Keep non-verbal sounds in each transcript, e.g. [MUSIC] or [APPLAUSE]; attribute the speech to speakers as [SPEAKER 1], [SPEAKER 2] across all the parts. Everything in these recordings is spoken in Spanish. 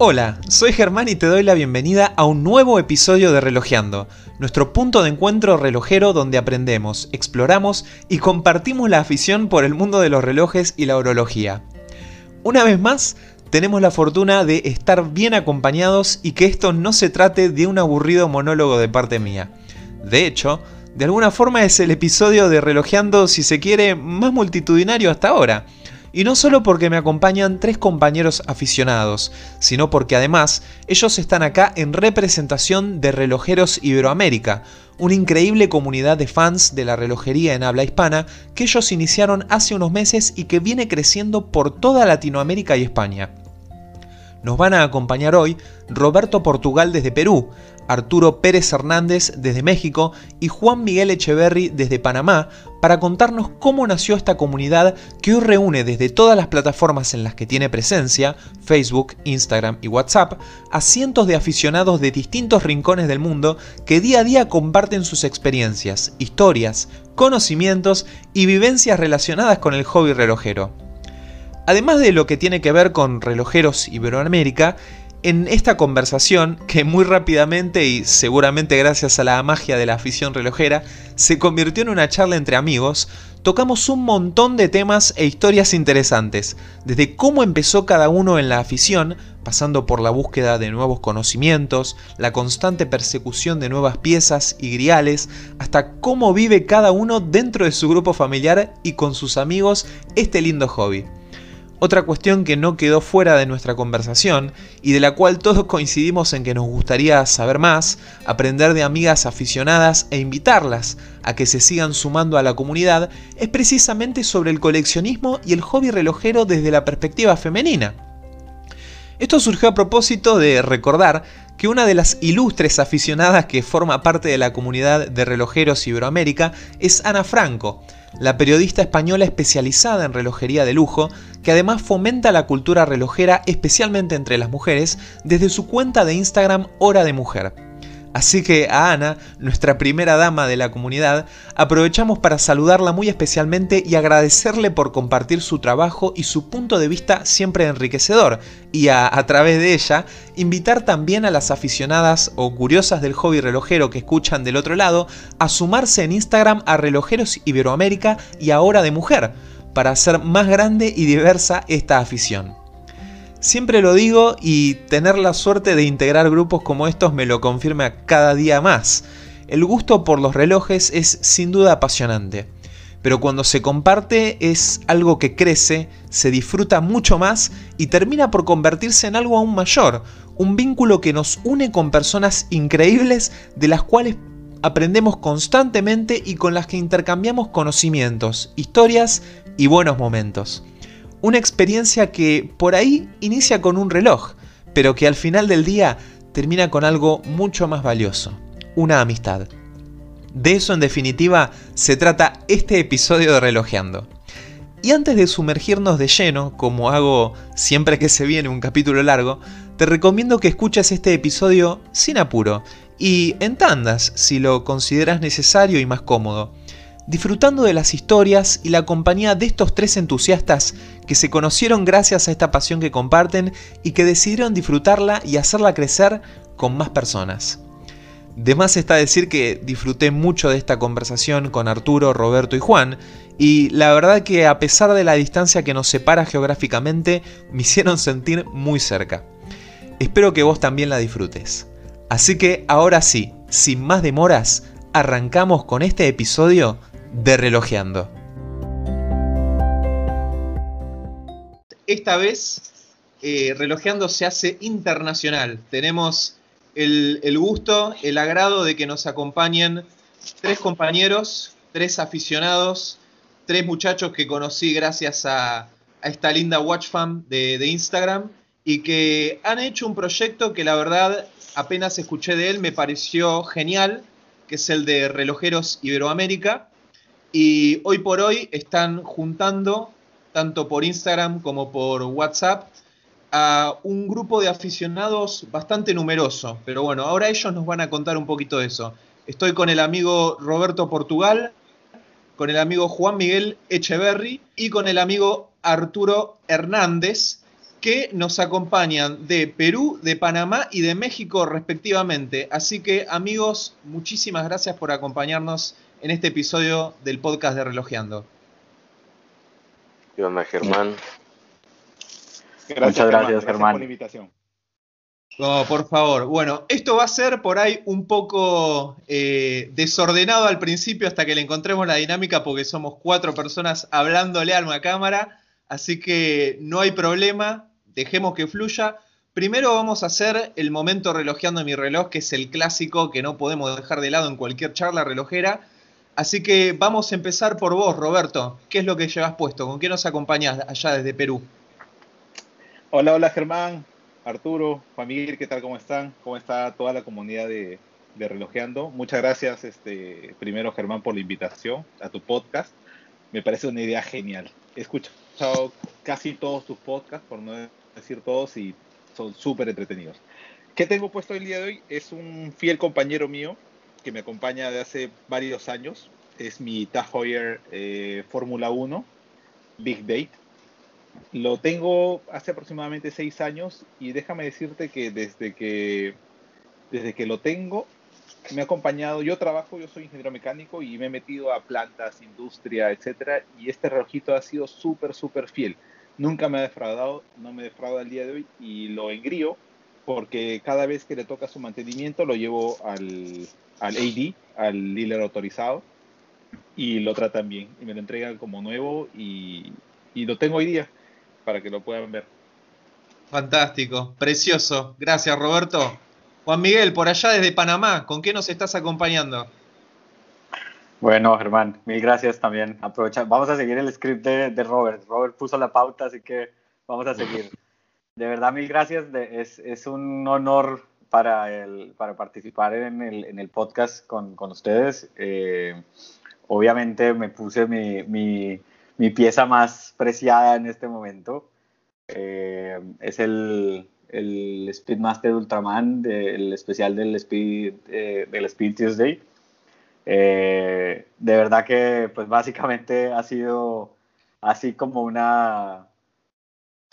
[SPEAKER 1] Hola, soy Germán y te doy la bienvenida a un nuevo episodio de Relojeando, nuestro punto de encuentro relojero donde aprendemos, exploramos y compartimos la afición por el mundo de los relojes y la orología. Una vez más, tenemos la fortuna de estar bien acompañados y que esto no se trate de un aburrido monólogo de parte mía. De hecho, de alguna forma es el episodio de Relojeando, si se quiere, más multitudinario hasta ahora y no solo porque me acompañan tres compañeros aficionados, sino porque además ellos están acá en representación de Relojeros Iberoamérica, una increíble comunidad de fans de la relojería en habla hispana que ellos iniciaron hace unos meses y que viene creciendo por toda Latinoamérica y España. Nos van a acompañar hoy Roberto Portugal desde Perú, Arturo Pérez Hernández desde México y Juan Miguel Echeverry desde Panamá para contarnos cómo nació esta comunidad que hoy reúne desde todas las plataformas en las que tiene presencia, Facebook, Instagram y WhatsApp, a cientos de aficionados de distintos rincones del mundo que día a día comparten sus experiencias, historias, conocimientos y vivencias relacionadas con el hobby relojero. Además de lo que tiene que ver con relojeros Iberoamérica, en esta conversación, que muy rápidamente y seguramente gracias a la magia de la afición relojera, se convirtió en una charla entre amigos, tocamos un montón de temas e historias interesantes, desde cómo empezó cada uno en la afición, pasando por la búsqueda de nuevos conocimientos, la constante persecución de nuevas piezas y griales, hasta cómo vive cada uno dentro de su grupo familiar y con sus amigos este lindo hobby. Otra cuestión que no quedó fuera de nuestra conversación y de la cual todos coincidimos en que nos gustaría saber más, aprender de amigas aficionadas e invitarlas a que se sigan sumando a la comunidad, es precisamente sobre el coleccionismo y el hobby relojero desde la perspectiva femenina. Esto surgió a propósito de recordar que una de las ilustres aficionadas que forma parte de la comunidad de relojeros Iberoamérica es Ana Franco, la periodista española especializada en relojería de lujo, que además fomenta la cultura relojera especialmente entre las mujeres desde su cuenta de Instagram Hora de Mujer. Así que a Ana, nuestra primera dama de la comunidad, aprovechamos para saludarla muy especialmente y agradecerle por compartir su trabajo y su punto de vista siempre enriquecedor, y a, través de ella, invitar también a las aficionadas o curiosas del hobby relojero que escuchan del otro lado a sumarse en Instagram a Relojeros Iberoamérica y a Hora de Mujer, para hacer más grande y diversa esta afición. Siempre lo digo y tener la suerte de integrar grupos como estos me lo confirma cada día más. El gusto por los relojes es sin duda apasionante, pero cuando se comparte es algo que crece, se disfruta mucho más y termina por convertirse en algo aún mayor, un vínculo que nos une con personas increíbles de las cuales aprendemos constantemente y con las que intercambiamos conocimientos, historias y buenos momentos. Una experiencia que por ahí inicia con un reloj, pero que al final del día termina con algo mucho más valioso, una amistad. De eso en definitiva se trata este episodio de Relojeando. Y antes de sumergirnos de lleno, como hago siempre que se viene un capítulo largo, te recomiendo que escuches este episodio sin apuro y en tandas si lo consideras necesario y más cómodo disfrutando de las historias y la compañía de estos tres entusiastas que se conocieron gracias a esta pasión que comparten y que decidieron disfrutarla y hacerla crecer con más personas. De más está decir que disfruté mucho de esta conversación con Arturo, Roberto y Juan, y la verdad que a pesar de la distancia que nos separa geográficamente, me hicieron sentir muy cerca. Espero que vos también la disfrutes. Así que ahora sí, sin más demoras, arrancamos con este episodio de Relojeando. Esta vez eh, Relojeando se hace internacional. Tenemos el, gusto, el agrado de que nos acompañen tres compañeros, tres aficionados, tres muchachos que conocí gracias a, esta linda Watch Fan de, de, Instagram y que han hecho un proyecto que la verdad apenas escuché de él me pareció genial, que es el de Relojeros Iberoamérica. Y hoy por hoy están juntando, tanto por Instagram como por WhatsApp, a un grupo de aficionados bastante numeroso. Pero bueno, ahora ellos nos van a contar un poquito de eso. Estoy con el amigo Roberto Portugal, con el amigo Juan Miguel Echeverry y con el amigo Arturo Hernández. que nos acompañan de Perú, de Panamá y de México respectivamente. Así que amigos, muchísimas gracias por acompañarnos en este episodio del podcast de Relojeando.
[SPEAKER 2] ¿Qué onda, Germán?
[SPEAKER 3] Muchas gracias, Germán. por la invitación.
[SPEAKER 1] por favor. Bueno, esto va a ser por ahí un poco eh, desordenado al principio hasta que le encontremos la dinámica porque somos cuatro personas hablándole a una cámara. Así que no hay problema, dejemos que fluya. Primero vamos a hacer el momento relojeando mi reloj, que es el clásico que no podemos dejar de lado en cualquier charla relojera. Así que vamos a empezar por vos, Roberto. ¿Qué es lo que llevas puesto? ¿Con qué nos acompañás allá desde Perú?
[SPEAKER 3] Hola, hola Germán, Arturo, Juan ¿qué tal? ¿Cómo están? ¿Cómo está toda la comunidad de, Relojeando? Muchas gracias, este, primero Germán, por la invitación a tu podcast. Me parece una idea genial. He escuchado casi todos tus podcasts, por no decir todos, y son súper entretenidos. ¿Qué tengo puesto el día de hoy? Es un fiel compañero mío que me acompaña de hace varios años. Es mi Tag Heuer eh, Fórmula 1, Big Date lo tengo hace aproximadamente seis años y déjame decirte que desde que, desde que lo tengo me ha acompañado, yo trabajo, yo soy ingeniero mecánico y me he metido a plantas, industria, etcétera, y este relojito ha sido súper, súper fiel. Nunca me ha defraudado, no me defrauda al día de hoy y lo engrío porque cada vez que le toca su mantenimiento lo llevo al, al AD, al dealer autorizado, y lo tratan bien y me lo entregan como nuevo y, y lo tengo hoy día para que lo puedan ver.
[SPEAKER 1] Fantástico, precioso. Gracias, Roberto. Juan Miguel, por allá desde Panamá, ¿con qué nos estás acompañando?
[SPEAKER 4] Bueno, Germán, mil gracias también. Aprovecha, vamos a seguir el script de, Robert. Robert puso la pauta, así que vamos a seguir. De verdad, mil gracias. es, un honor para, el, para participar en el, podcast con, ustedes. Eh, obviamente me puse mi, mi pieza más preciada en este momento. Eh, es el, el, Speedmaster Ultraman, el especial del Speed, eh, del Speed Tuesday. De verdad que, pues básicamente ha sido así como una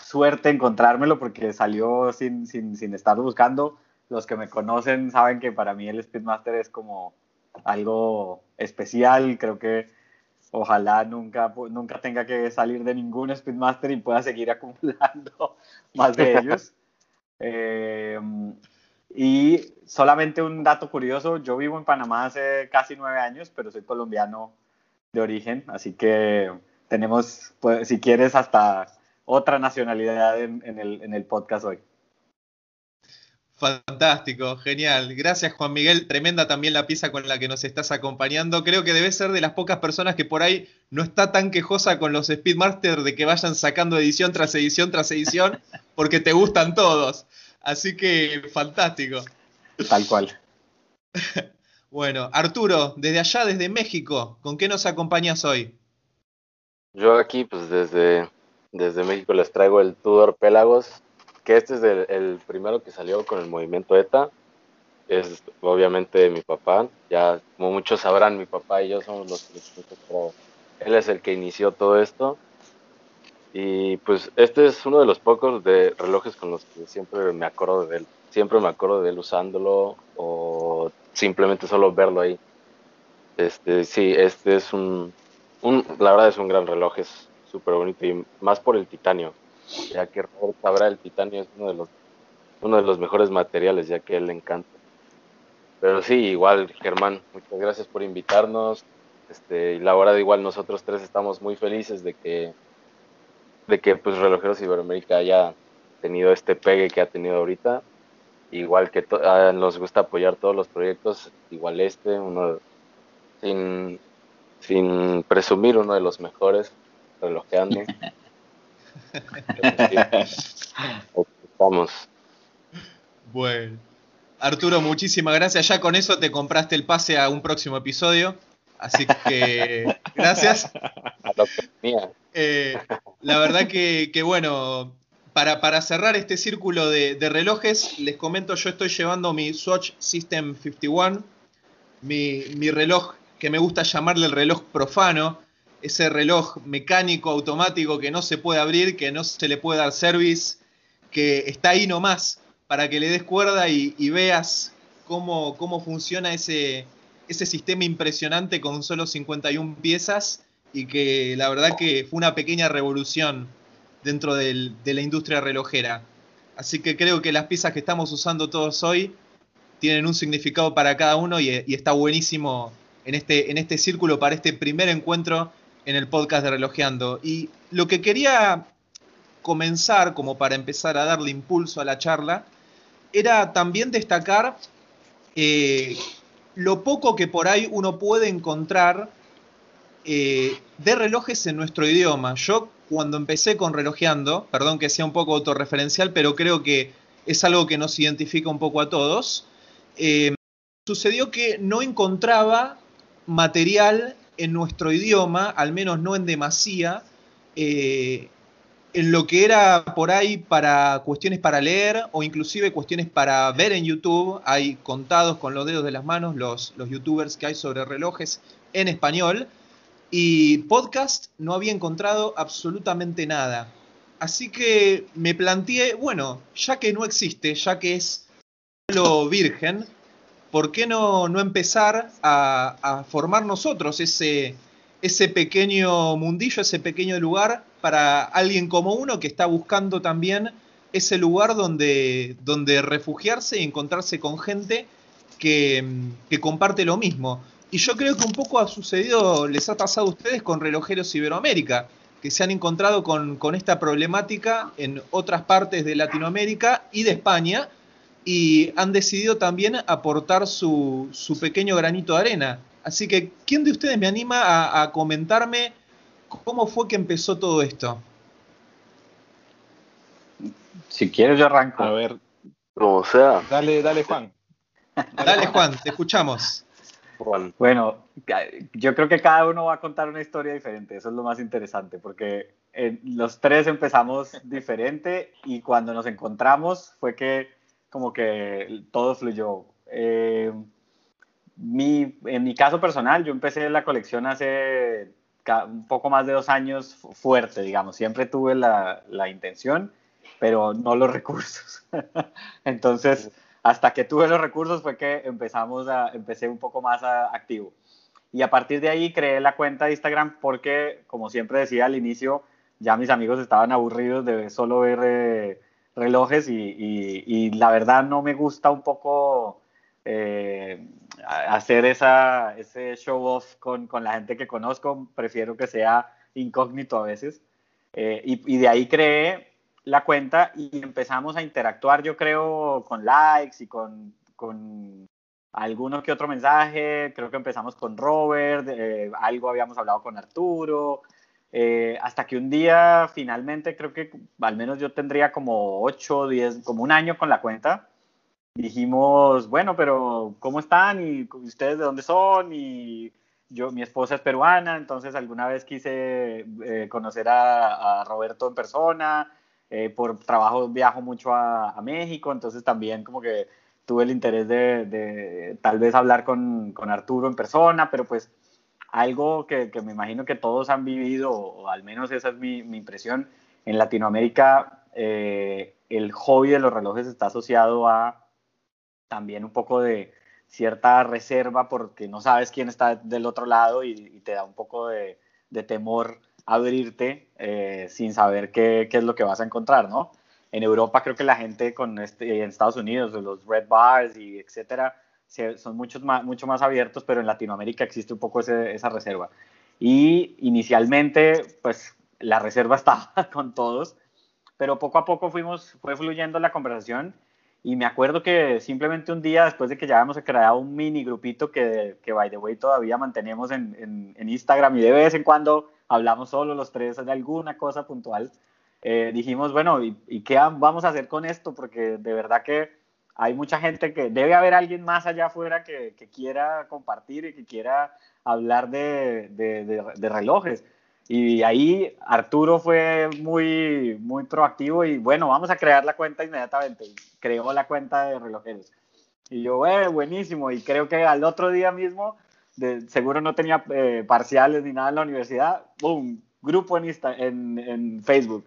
[SPEAKER 4] suerte encontrármelo porque salió sin, sin, sin estar buscando. Los que me conocen saben que para mí el Speedmaster es como algo especial. Creo que ojalá nunca, nunca tenga que salir de ningún Speedmaster y pueda seguir [LAUGHS] acumulando más de ellos. [LAUGHS] Eh, y solamente un dato curioso, yo vivo en Panamá hace casi nueve años, pero soy colombiano de origen, así que tenemos, pues, si quieres, hasta otra nacionalidad en, el, en el podcast hoy.
[SPEAKER 1] Fantástico, genial. Gracias Juan Miguel. Tremenda también la pieza con la que nos estás acompañando. Creo que debes ser de las pocas personas que por ahí no está tan quejosa con los Speedmaster de que vayan sacando edición tras edición tras edición, [LAUGHS] porque te gustan todos. Así que fantástico.
[SPEAKER 4] Tal cual. [LAUGHS]
[SPEAKER 1] Bueno, Arturo, desde allá, desde México, ¿con qué nos acompañas hoy?
[SPEAKER 2] Yo aquí, pues desde, desde México les traigo el Tudor Pelagos que este es el, primero que salió con el movimiento ETA. Es obviamente mi papá. Ya, como muchos sabrán, mi papá y yo somos los que él es el que inició todo esto. Y pues este es uno de los pocos de relojes con los que siempre me acuerdo de él. Siempre me acuerdo de él usándolo o simplemente solo verlo ahí. Este, sí, este es un, un la verdad es un gran reloj, es súper bonito y más por el titanio ya que Robert el titanio es uno de los uno de los mejores materiales, ya que él le encanta. Pero sí, igual, Germán, muchas gracias por invitarnos. Este, y la verdad, igual nosotros tres estamos muy felices de que, de que pues Relojeros Iberoamérica haya tenido este pegue que ha tenido ahorita. Igual que ah, nos gusta apoyar todos los proyectos, igual este, uno sin, sin presumir uno de los mejores, relojeando. [LAUGHS] Vamos.
[SPEAKER 1] Bueno. Arturo, muchísimas gracias. Ya con eso te compraste el pase a un próximo episodio. Así que [LAUGHS] gracias. Eh, la verdad que, bueno, para, para, cerrar este círculo de, relojes, les comento, yo estoy llevando mi Swatch System 51, mi, mi reloj que me gusta llamarle el reloj profano, ese reloj mecánico automático que no se puede abrir, que no se le puede dar service que está ahí nomás, para que le des cuerda y, veas cómo, cómo funciona ese, ese sistema impresionante con solo 51 piezas y que la verdad que fue una pequeña revolución dentro de la industria relojera. Así que creo que las piezas que estamos usando todos hoy tienen un significado para cada uno y, está buenísimo en este, en este círculo para este primer encuentro en el podcast de Relojeando. Y lo que quería comenzar, como para empezar a darle impulso a la charla, era también destacar eh, lo poco que por ahí uno puede encontrar eh, de relojes en nuestro idioma. Yo cuando empecé con relojeando, perdón que sea un poco autorreferencial, pero creo que es algo que nos identifica un poco a todos, eh, sucedió que no encontraba material en nuestro idioma, al menos no en demasía, eh, en lo que era por ahí para cuestiones para leer o inclusive cuestiones para ver en YouTube. Hay contados con los dedos de las manos los, los youtubers que hay sobre relojes en español. Y podcast no había encontrado absolutamente nada. Así que me planteé, bueno, ya que no existe, ya que es lo virgen, ¿por qué no, no empezar a, formar nosotros ese, ese pequeño mundillo, ese pequeño lugar para alguien como uno que está buscando también ese lugar donde, donde refugiarse y encontrarse con gente que, que comparte lo mismo? Y yo creo que un poco ha sucedido, les ha pasado a ustedes con relojeros Iberoamérica, que se han encontrado con, esta problemática en otras partes de Latinoamérica y de España, y han decidido también aportar su, pequeño granito de arena. Así que, ¿quién de ustedes me anima a, a comentarme cómo fue que empezó todo esto?
[SPEAKER 4] Si quieres, yo arranco.
[SPEAKER 3] A ver.
[SPEAKER 2] Como sea.
[SPEAKER 3] Dale, dale, Juan.
[SPEAKER 1] Dale, Juan, te escuchamos.
[SPEAKER 4] Bueno, yo creo que cada uno va a contar una historia diferente, eso es lo más interesante, porque eh, los tres empezamos diferente y cuando nos encontramos fue que como que todo fluyó. Eh, en mi caso personal, yo empecé la colección hace un poco más de dos años fuerte, digamos, siempre tuve la, la intención, pero no los [LAUGHS] recursos. Entonces hasta que tuve los recursos fue que empezamos a, empecé un poco más activo. Y a partir de ahí creé la cuenta de Instagram porque, como siempre decía al inicio, ya mis amigos estaban aburridos de solo ver eh, relojes y, la verdad no me gusta un poco eh, hacer esa, ese show off con, con, la gente que conozco, prefiero que sea incógnito a veces. Eh, y, y, de ahí creé la cuenta y empezamos a interactuar, yo creo, con likes y con, con alguno que otro mensaje. Creo que empezamos con Robert, eh, algo habíamos hablado con Arturo. Eh, hasta que un día, finalmente, creo que al menos yo tendría como 8, 10, como un año con la cuenta. Dijimos, bueno, pero ¿cómo están? ¿Y ustedes de dónde son? Y yo, mi esposa es peruana, entonces alguna vez quise eh, conocer a, a Roberto en persona eh, por trabajo viajo mucho a, México, entonces también como que tuve el interés de, tal vez hablar con, con, Arturo en persona, pero pues algo que, que, me imagino que todos han vivido, o al menos esa es mi, mi impresión, en Latinoamérica eh, el hobby de los relojes está asociado a también un poco de cierta reserva porque no sabes quién está del otro lado y, y te da un poco de, de temor abrirte eh, sin saber qué, qué, es lo que vas a encontrar, ¿no? En Europa creo que la gente con este, en Estados Unidos, los red bars y etcétera, son muchos más, mucho más abiertos, pero en Latinoamérica existe un poco esa reserva. Y inicialmente, pues la reserva [LAUGHS] estaba con todos, pero poco a poco fuimos, fue fluyendo la conversación y me acuerdo que simplemente un día, después de que ya habíamos creado un mini grupito que, que by the way, todavía mantenemos en, en, en Instagram y de vez en cuando hablamos solo los tres de alguna cosa puntual, eh, dijimos, bueno, ¿y, qué vamos a hacer con esto? Porque de verdad que hay mucha gente que debe haber alguien más allá afuera que, quiera compartir y que quiera hablar de, relojes. Y ahí Arturo fue muy, muy proactivo y bueno, vamos a crear la cuenta inmediatamente. Creó la cuenta de relojeros. Y yo, eh, buenísimo. Y creo que al otro día mismo seguro no tenía eh, parciales ni nada en la universidad, ¡boom! Grupo en, en Facebook.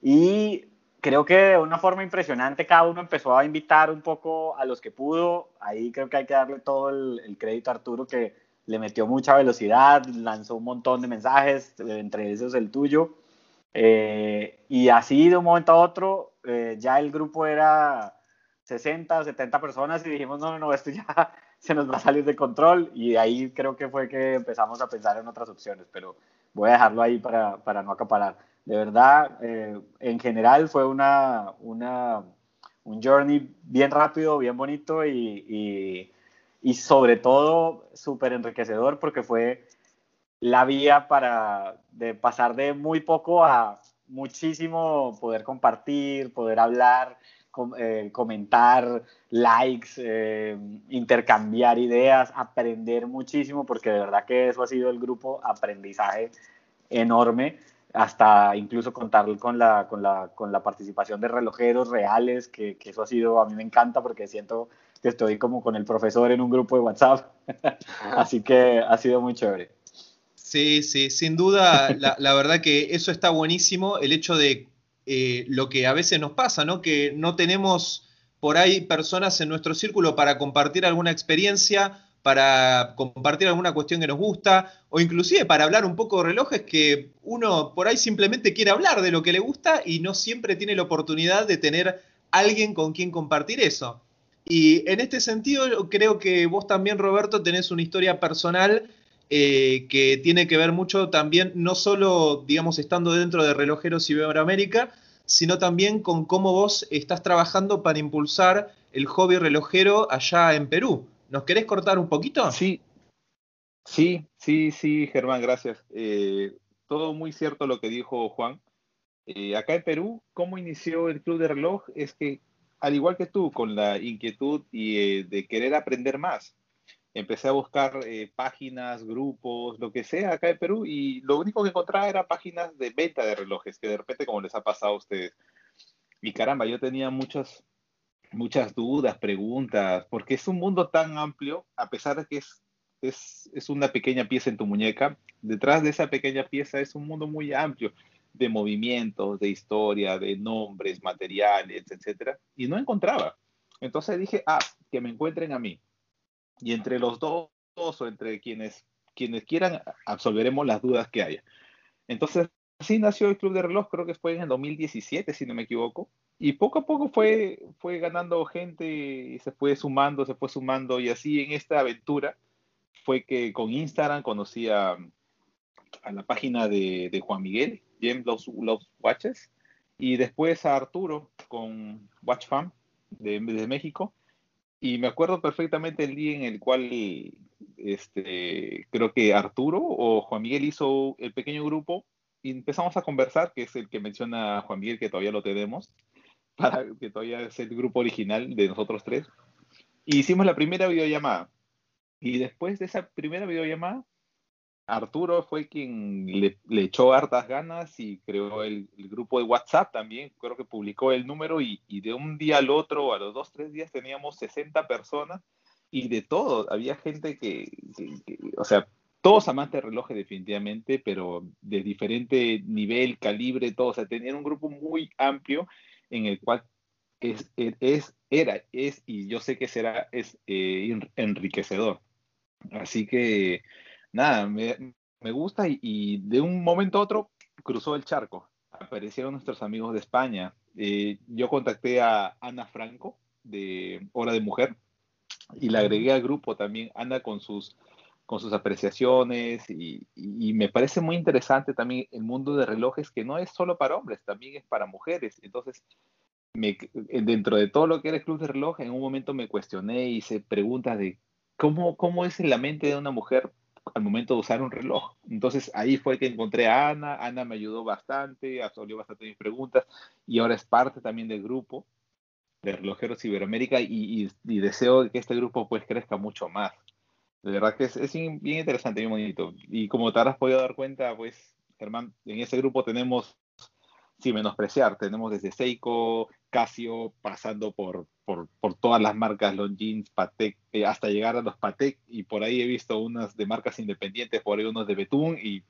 [SPEAKER 4] Y creo que de una forma impresionante cada uno empezó a invitar un poco a los que pudo. Ahí creo que hay que darle todo el, crédito a Arturo que le metió mucha velocidad, lanzó un montón de mensajes, entre esos el tuyo. Eh, y así de un momento a otro, eh, ya el grupo era 60 o 70 personas y dijimos, no, no, no, esto ya [LAUGHS] se nos va a salir de control. Y ahí creo que fue que empezamos a pensar en otras opciones, pero voy a dejarlo ahí para, para no acaparar. De verdad, eh, en general fue una, una, un journey bien rápido, bien bonito y, y, sobre todo súper enriquecedor porque fue la vía para de pasar de muy poco a muchísimo, poder compartir, poder hablar, eh, comentar, likes, eh, intercambiar ideas, aprender muchísimo, porque de verdad que eso ha sido el grupo aprendizaje enorme hasta incluso contar con la, con la, con la participación de relojeros reales, que, que, eso ha sido, a mí me encanta porque siento que estoy como con el profesor en un grupo de WhatsApp, [LAUGHS] así que ha sido muy chévere.
[SPEAKER 1] Sí, sí, sin duda, la, la verdad que eso está buenísimo, el hecho de eh, lo que a veces nos pasa, ¿no? Que no tenemos por ahí personas en nuestro círculo para compartir alguna experiencia para compartir alguna cuestión que nos gusta o inclusive para hablar un poco de relojes que uno por ahí simplemente quiere hablar de lo que le gusta y no siempre tiene la oportunidad de tener alguien con quien compartir eso. Y en este sentido creo que vos también, Roberto, tenés una historia personal eh, que tiene que ver mucho también, no solo, digamos, estando dentro de Relojeros Iberoamérica, sino también con cómo vos estás trabajando para impulsar el hobby relojero allá en Perú. ¿Nos querés cortar un poquito?
[SPEAKER 3] Sí, sí, sí, sí, Germán, gracias. Eh, todo muy cierto lo que dijo Juan. Eh, acá en Perú, ¿cómo inició el Club de Reloj? Es que, al igual que tú, con la inquietud y eh, de querer aprender más, empecé a buscar páginas, grupos, lo que sea acá en Perú y lo único que encontraba era páginas de venta de relojes, que de repente como les ha pasado a ustedes. Y caramba, yo tenía muchas, muchas dudas, preguntas, porque es un mundo tan amplio, a pesar de que es, es, es, una pequeña pieza en tu muñeca, detrás de esa pequeña pieza es un mundo muy amplio de movimientos, de historia, de nombres, materiales, etcétera, y no encontraba. Entonces dije, ah, que me encuentren a mí. Y entre los dos o entre quienes, quienes quieran, absolveremos las dudas que haya. Entonces, así nació el Club de Reloj, creo que fue en el 2017, si no me equivoco y poco a poco fue, fue ganando gente y se fue sumando, se fue sumando y así en esta aventura fue que con Instagram conocí a, la página de, Juan Miguel, James Loves, Watches, y después a Arturo con WatchFam de, de México. Y me acuerdo perfectamente el día en el cual este, creo que Arturo o Juan Miguel hizo el pequeño grupo y empezamos a conversar, que es el que menciona Juan Miguel, que todavía lo tenemos [LAUGHS] para que todavía es el grupo original de nosotros tres. Hicimos la primera videollamada. Y después de esa primera videollamada, Arturo fue quien le, echó hartas ganas y creó el, grupo de WhatsApp también. Creo que publicó el número y, de un día al otro, a los dos, tres días, teníamos 60 personas y de todo. Había gente que, o sea, todos amantes de relojes definitivamente, pero de diferente nivel, calibre, todo. O sea, tenían un grupo muy amplio en el cual es, es, era, es y yo sé que será es, eh, enriquecedor. Así que, nada, me, me gusta y, de un momento a otro cruzó el charco. Aparecieron nuestros amigos de España. Eh, yo contacté a Ana Franco de Hora de Mujer y la agregué al grupo también. Ana con sus con sus apreciaciones y, me parece muy interesante también el mundo de relojes que no es solo para hombres, también es para mujeres. Entonces, me, dentro de todo lo que era el club de reloj, en un momento me cuestioné y hice preguntas de cómo, cómo es en la mente de una mujer al momento de usar un reloj. Entonces ahí fue que encontré a Ana, Ana me ayudó bastante, absorbió bastante mis preguntas y ahora es parte también del grupo de Relojeros Iberoamérica y, y deseo que este grupo pues crezca mucho más. De verdad que es, es, bien interesante, bien bonito. Y como te habrás podido dar cuenta, pues, Germán, en ese grupo tenemos, sin menospreciar, tenemos desde Seiko, Casio, pasando por, por, todas las marcas Longines, Patek, eh, hasta llegar a los Patek, y por ahí he visto unas de marcas independientes, por ahí unos de Betún, y,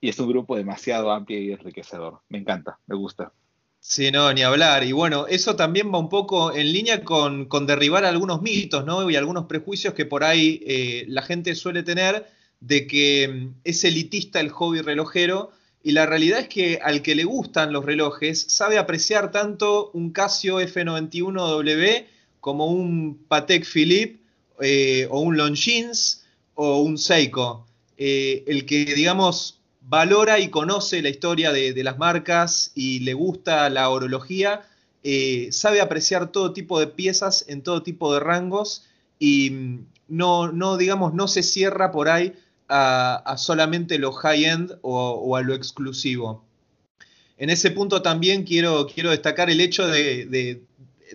[SPEAKER 3] y es un grupo demasiado amplio y enriquecedor. Me encanta, me gusta.
[SPEAKER 1] Sí, no, ni hablar. Y bueno, eso también va un poco en línea con, derribar algunos mitos, ¿no? Y algunos prejuicios que por ahí eh, la gente suele tener de que mm, es elitista el hobby relojero. Y la realidad es que al que le gustan los relojes sabe apreciar tanto un Casio F91W como un Patek Philippe eh, o un Longines o un Seiko. Eh, el que, digamos, valora y conoce la historia de, las marcas y le gusta la orología, eh, sabe apreciar todo tipo de piezas en todo tipo de rangos y mm, no, no digamos, no se cierra por ahí a, solamente lo high-end o, a lo exclusivo. En ese punto también quiero, quiero destacar el hecho de,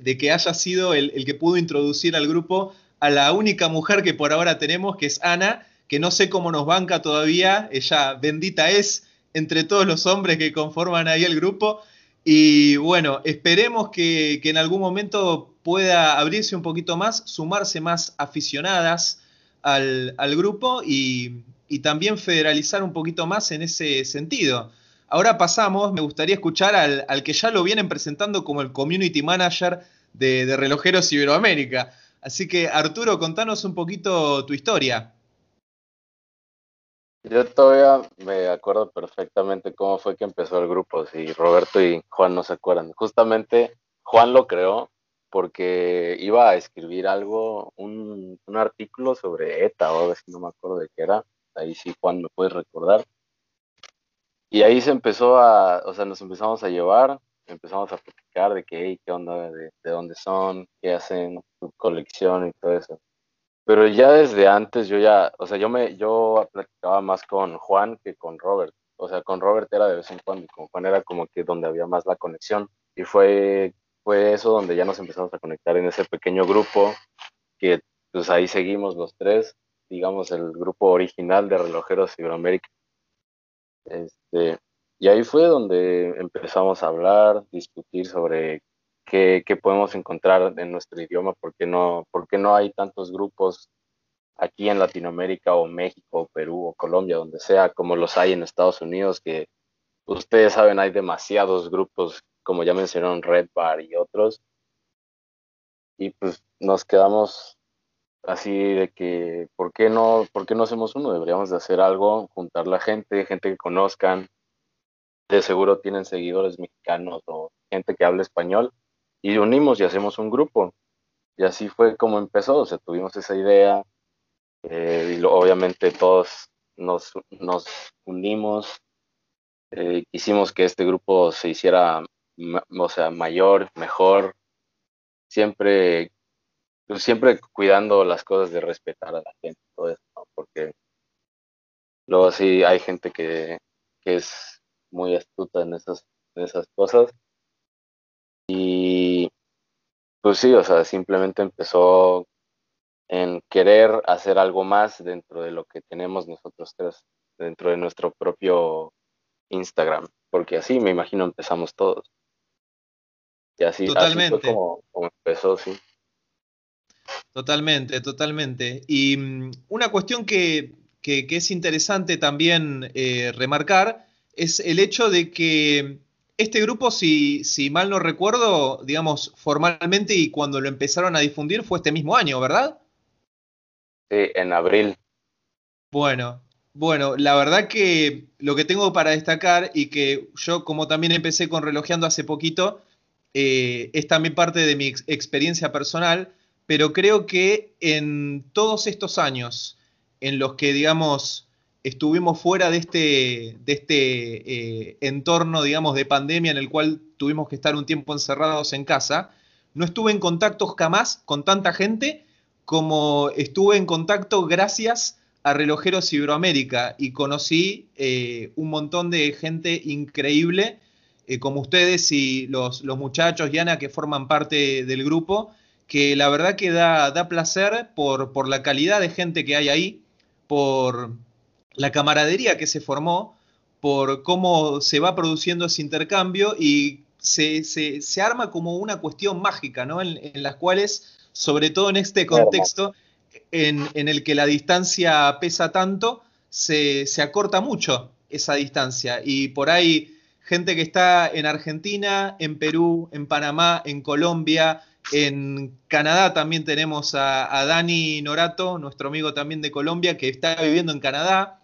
[SPEAKER 1] que haya sido el, que pudo introducir al grupo a la única mujer que por ahora tenemos, que es Ana, que no sé cómo nos banca todavía, ella bendita es entre todos los hombres que conforman ahí el grupo. Y bueno, esperemos que, en algún momento pueda abrirse un poquito más, sumarse más aficionadas al, grupo y, también federalizar un poquito más en ese sentido. Ahora pasamos, me gustaría escuchar al, que ya lo vienen presentando como el Community Manager de, de Relojeros Iberoamérica. Así que Arturo, contanos un poquito tu historia.
[SPEAKER 2] Yo todavía me acuerdo perfectamente cómo fue que empezó el grupo, si Roberto y Juan no se acuerdan. Justamente Juan lo creó porque iba a escribir algo, un, artículo sobre ETA o si no me acuerdo de qué era. Ahí sí, Juan, me puedes recordar. Y ahí se empezó a, o sea, nos empezamos a llevar, empezamos a platicar de qué, qué onda, de, de dónde son, qué hacen, su colección y todo eso. Pero ya desde antes yo ya, o sea, yo me, yo platicaba más con Juan que con Robert. O sea, con Robert era de vez en cuando y con Juan era como que donde había más la conexión. Y fue, fue eso donde ya nos empezamos a conectar en ese pequeño grupo que pues ahí seguimos los tres, digamos el grupo original de relojeros Iberoamérica. Este, y ahí fue donde empezamos a hablar, discutir sobre qué, podemos encontrar en nuestro idioma, por qué, no, por no hay tantos grupos aquí en Latinoamérica o México, Perú o Colombia, donde sea, como los hay en Estados Unidos, que ustedes saben, hay demasiados grupos, como ya mencionaron, Red Bar y otros. Y pues nos quedamos así de que, ¿por qué no, por qué no hacemos uno? Deberíamos de hacer algo, juntar la gente, gente que conozcan. De seguro tienen seguidores mexicanos o gente que hable español y unimos y hacemos un grupo. Y así fue como empezó, o sea, tuvimos esa idea eh, y obviamente todos nos, nos unimos, eh, quisimos que este grupo se hiciera, o sea, mayor, mejor, siempre, pues, siempre cuidando las cosas de respetar a la gente, todo eso, porque luego sí hay gente que, que es muy astuta en esas, en esas cosas pues sí, o sea, simplemente empezó en querer hacer algo más dentro de lo que tenemos nosotros tres, dentro de nuestro propio Instagram, porque así me imagino empezamos todos. Y así, fue como, empezó, sí.
[SPEAKER 1] Totalmente, totalmente. Y mm, una cuestión que, es interesante también eh, remarcar es el hecho de que este grupo, si, si mal no recuerdo, digamos, formalmente y cuando lo empezaron a difundir fue este mismo año, ¿verdad?
[SPEAKER 2] Sí, en abril.
[SPEAKER 1] Bueno, bueno, la verdad que lo que tengo para destacar y que yo como también empecé con relojeando hace poquito, eh, es también parte de mi experiencia personal, pero creo que en todos estos años en los que, digamos, estuvimos fuera de este, de este eh, entorno, digamos, de pandemia en el cual tuvimos que estar un tiempo encerrados en casa, no estuve en contacto jamás con tanta gente como estuve en contacto gracias a Relojeros Iberoamérica y conocí eh, un montón de gente increíble, eh, como ustedes y los, los, muchachos y Ana que forman parte del grupo, que la verdad que da, da placer por, por la calidad de gente que hay ahí, por, la camaradería que se formó por cómo se va produciendo ese intercambio y se, arma como una cuestión mágica, ¿no? En, las cuales, sobre todo en este contexto en, el que la distancia pesa tanto, se, acorta mucho esa distancia y por ahí gente que está en Argentina, en Perú, en Panamá, en Colombia, en Canadá también tenemos a, Dani Norato, nuestro amigo también de Colombia, que está viviendo en Canadá.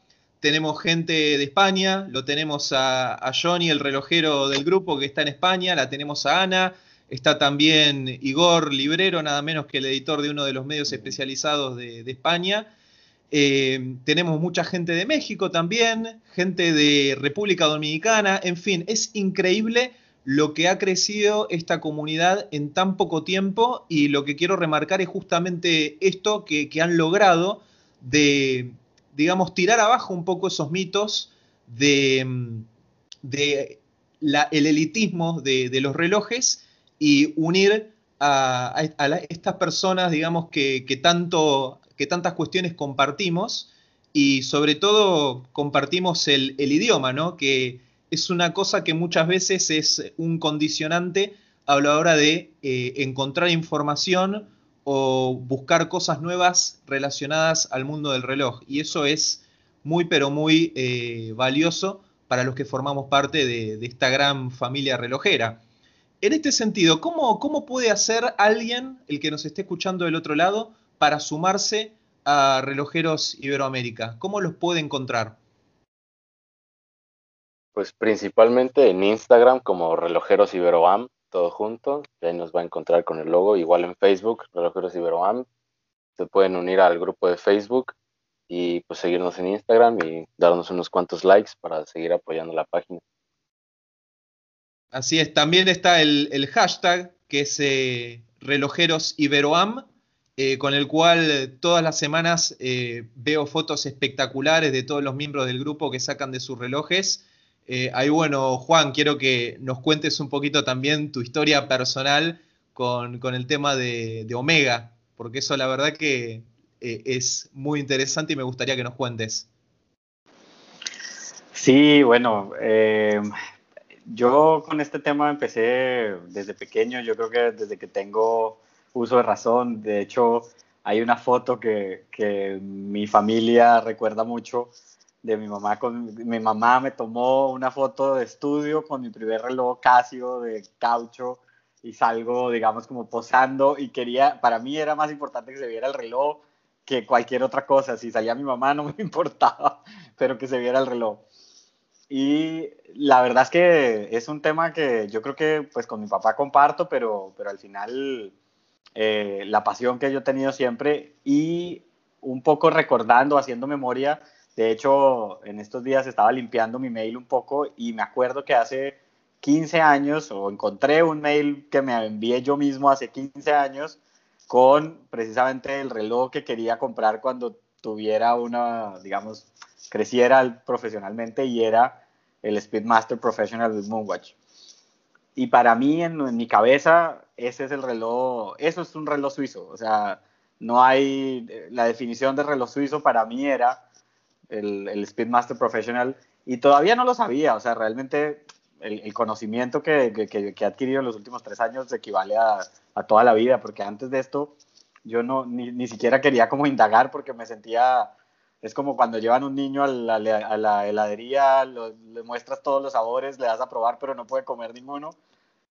[SPEAKER 1] Tenemos gente de España, lo tenemos a, a Johnny, el relojero del grupo, que está en España, la tenemos a Ana, Está también Igor Librero, nada menos que el editor de uno de los medios especializados de, España. Eh, tenemos mucha gente de México también, gente de República Dominicana, en fin, es increíble lo que ha crecido esta comunidad en tan poco tiempo y lo que quiero remarcar es justamente esto que, han logrado de, digamos, tirar abajo un poco esos mitos de, el elitismo de los relojes y unir a, estas personas, digamos, que, tanto, que tantas cuestiones compartimos y sobre todo compartimos el, idioma, ¿no? Que es una cosa que muchas veces es un condicionante a la hora de eh, encontrar información o buscar cosas nuevas relacionadas al mundo del reloj. Y eso es muy, pero muy eh, valioso para los que formamos parte de esta gran familia relojera. En este sentido, ¿cómo, ¿cómo puede hacer alguien, el que nos esté escuchando del otro lado, para sumarse a Relojeros Iberoamérica? ¿Cómo los puede encontrar?
[SPEAKER 2] Pues principalmente en Instagram como Relojeros Iberoam, todo junto. Ahí nos va a encontrar con el logo. Igual en Facebook, Relojeros Iberoam. Se pueden unir al grupo de Facebook y pues seguirnos en Instagram y darnos unos cuantos likes para seguir apoyando la página.
[SPEAKER 1] Así es, también está el, hashtag que es eh, relojeros Iberoam, eh, con el cual todas las semanas eh, veo fotos espectaculares de todos los miembros del grupo que sacan de sus relojes. Ahí bueno, Juan, quiero que nos cuentes un poquito también tu historia personal con, el tema de, Omega, porque eso la verdad que es muy interesante y me gustaría que nos cuentes.
[SPEAKER 4] Sí, bueno, yo con este tema empecé desde pequeño, yo creo que desde que tengo uso de razón. De hecho, hay una foto que mi familia recuerda mucho de mi mamá. Con, mi mamá me tomó una foto de estudio con mi primer reloj Casio de caucho y salgo, digamos, como posando y quería, para mí era más importante que se viera el reloj que cualquier otra cosa. Si salía mi mamá no me [LAUGHS] importaba, pero que se viera el reloj. Y la verdad es que es un tema que yo creo que pues con mi papá comparto, pero, pero al final eh, la pasión que yo he tenido siempre y un poco recordando, haciendo memoria, de hecho en estos días estaba limpiando mi mail un poco y me acuerdo que hace 15 años o encontré un mail que me envié yo mismo hace 15 años con precisamente el reloj que quería comprar cuando tuviera una, digamos, creciera profesionalmente y era el Speedmaster Professional del Moonwatch. Y para mí, en, mi cabeza, ese es el reloj, eso es un reloj suizo. O sea, no hay, la definición de reloj suizo para mí era el, el Speedmaster Professional y todavía no lo sabía. O sea, realmente el, conocimiento que, que, he adquirido en los últimos tres años equivale a, a toda la vida, porque antes de esto yo no, ni, ni siquiera quería como indagar porque me sentía es como cuando llevan un niño a la, heladería, le muestras todos los sabores, le das a probar, pero no puede comer ninguno.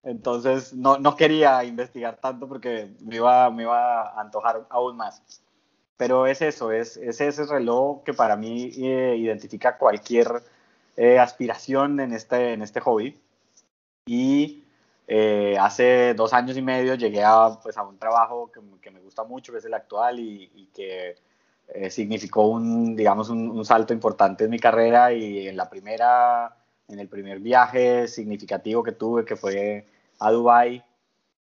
[SPEAKER 4] Entonces no, no quería investigar tanto porque me iba, me iba a antojar aún más. Pero es eso, es, es ese reloj que para mí eh, identifica cualquier eh, aspiración en este, en este hobby. Y eh, hace dos años y medio llegué a, pues, a un trabajo que, que, me gusta mucho, que es el actual y, y que eh, significó un, digamos, un, salto importante en mi carrera y en la primera, en el primer viaje significativo que tuve, que fue a Dubai,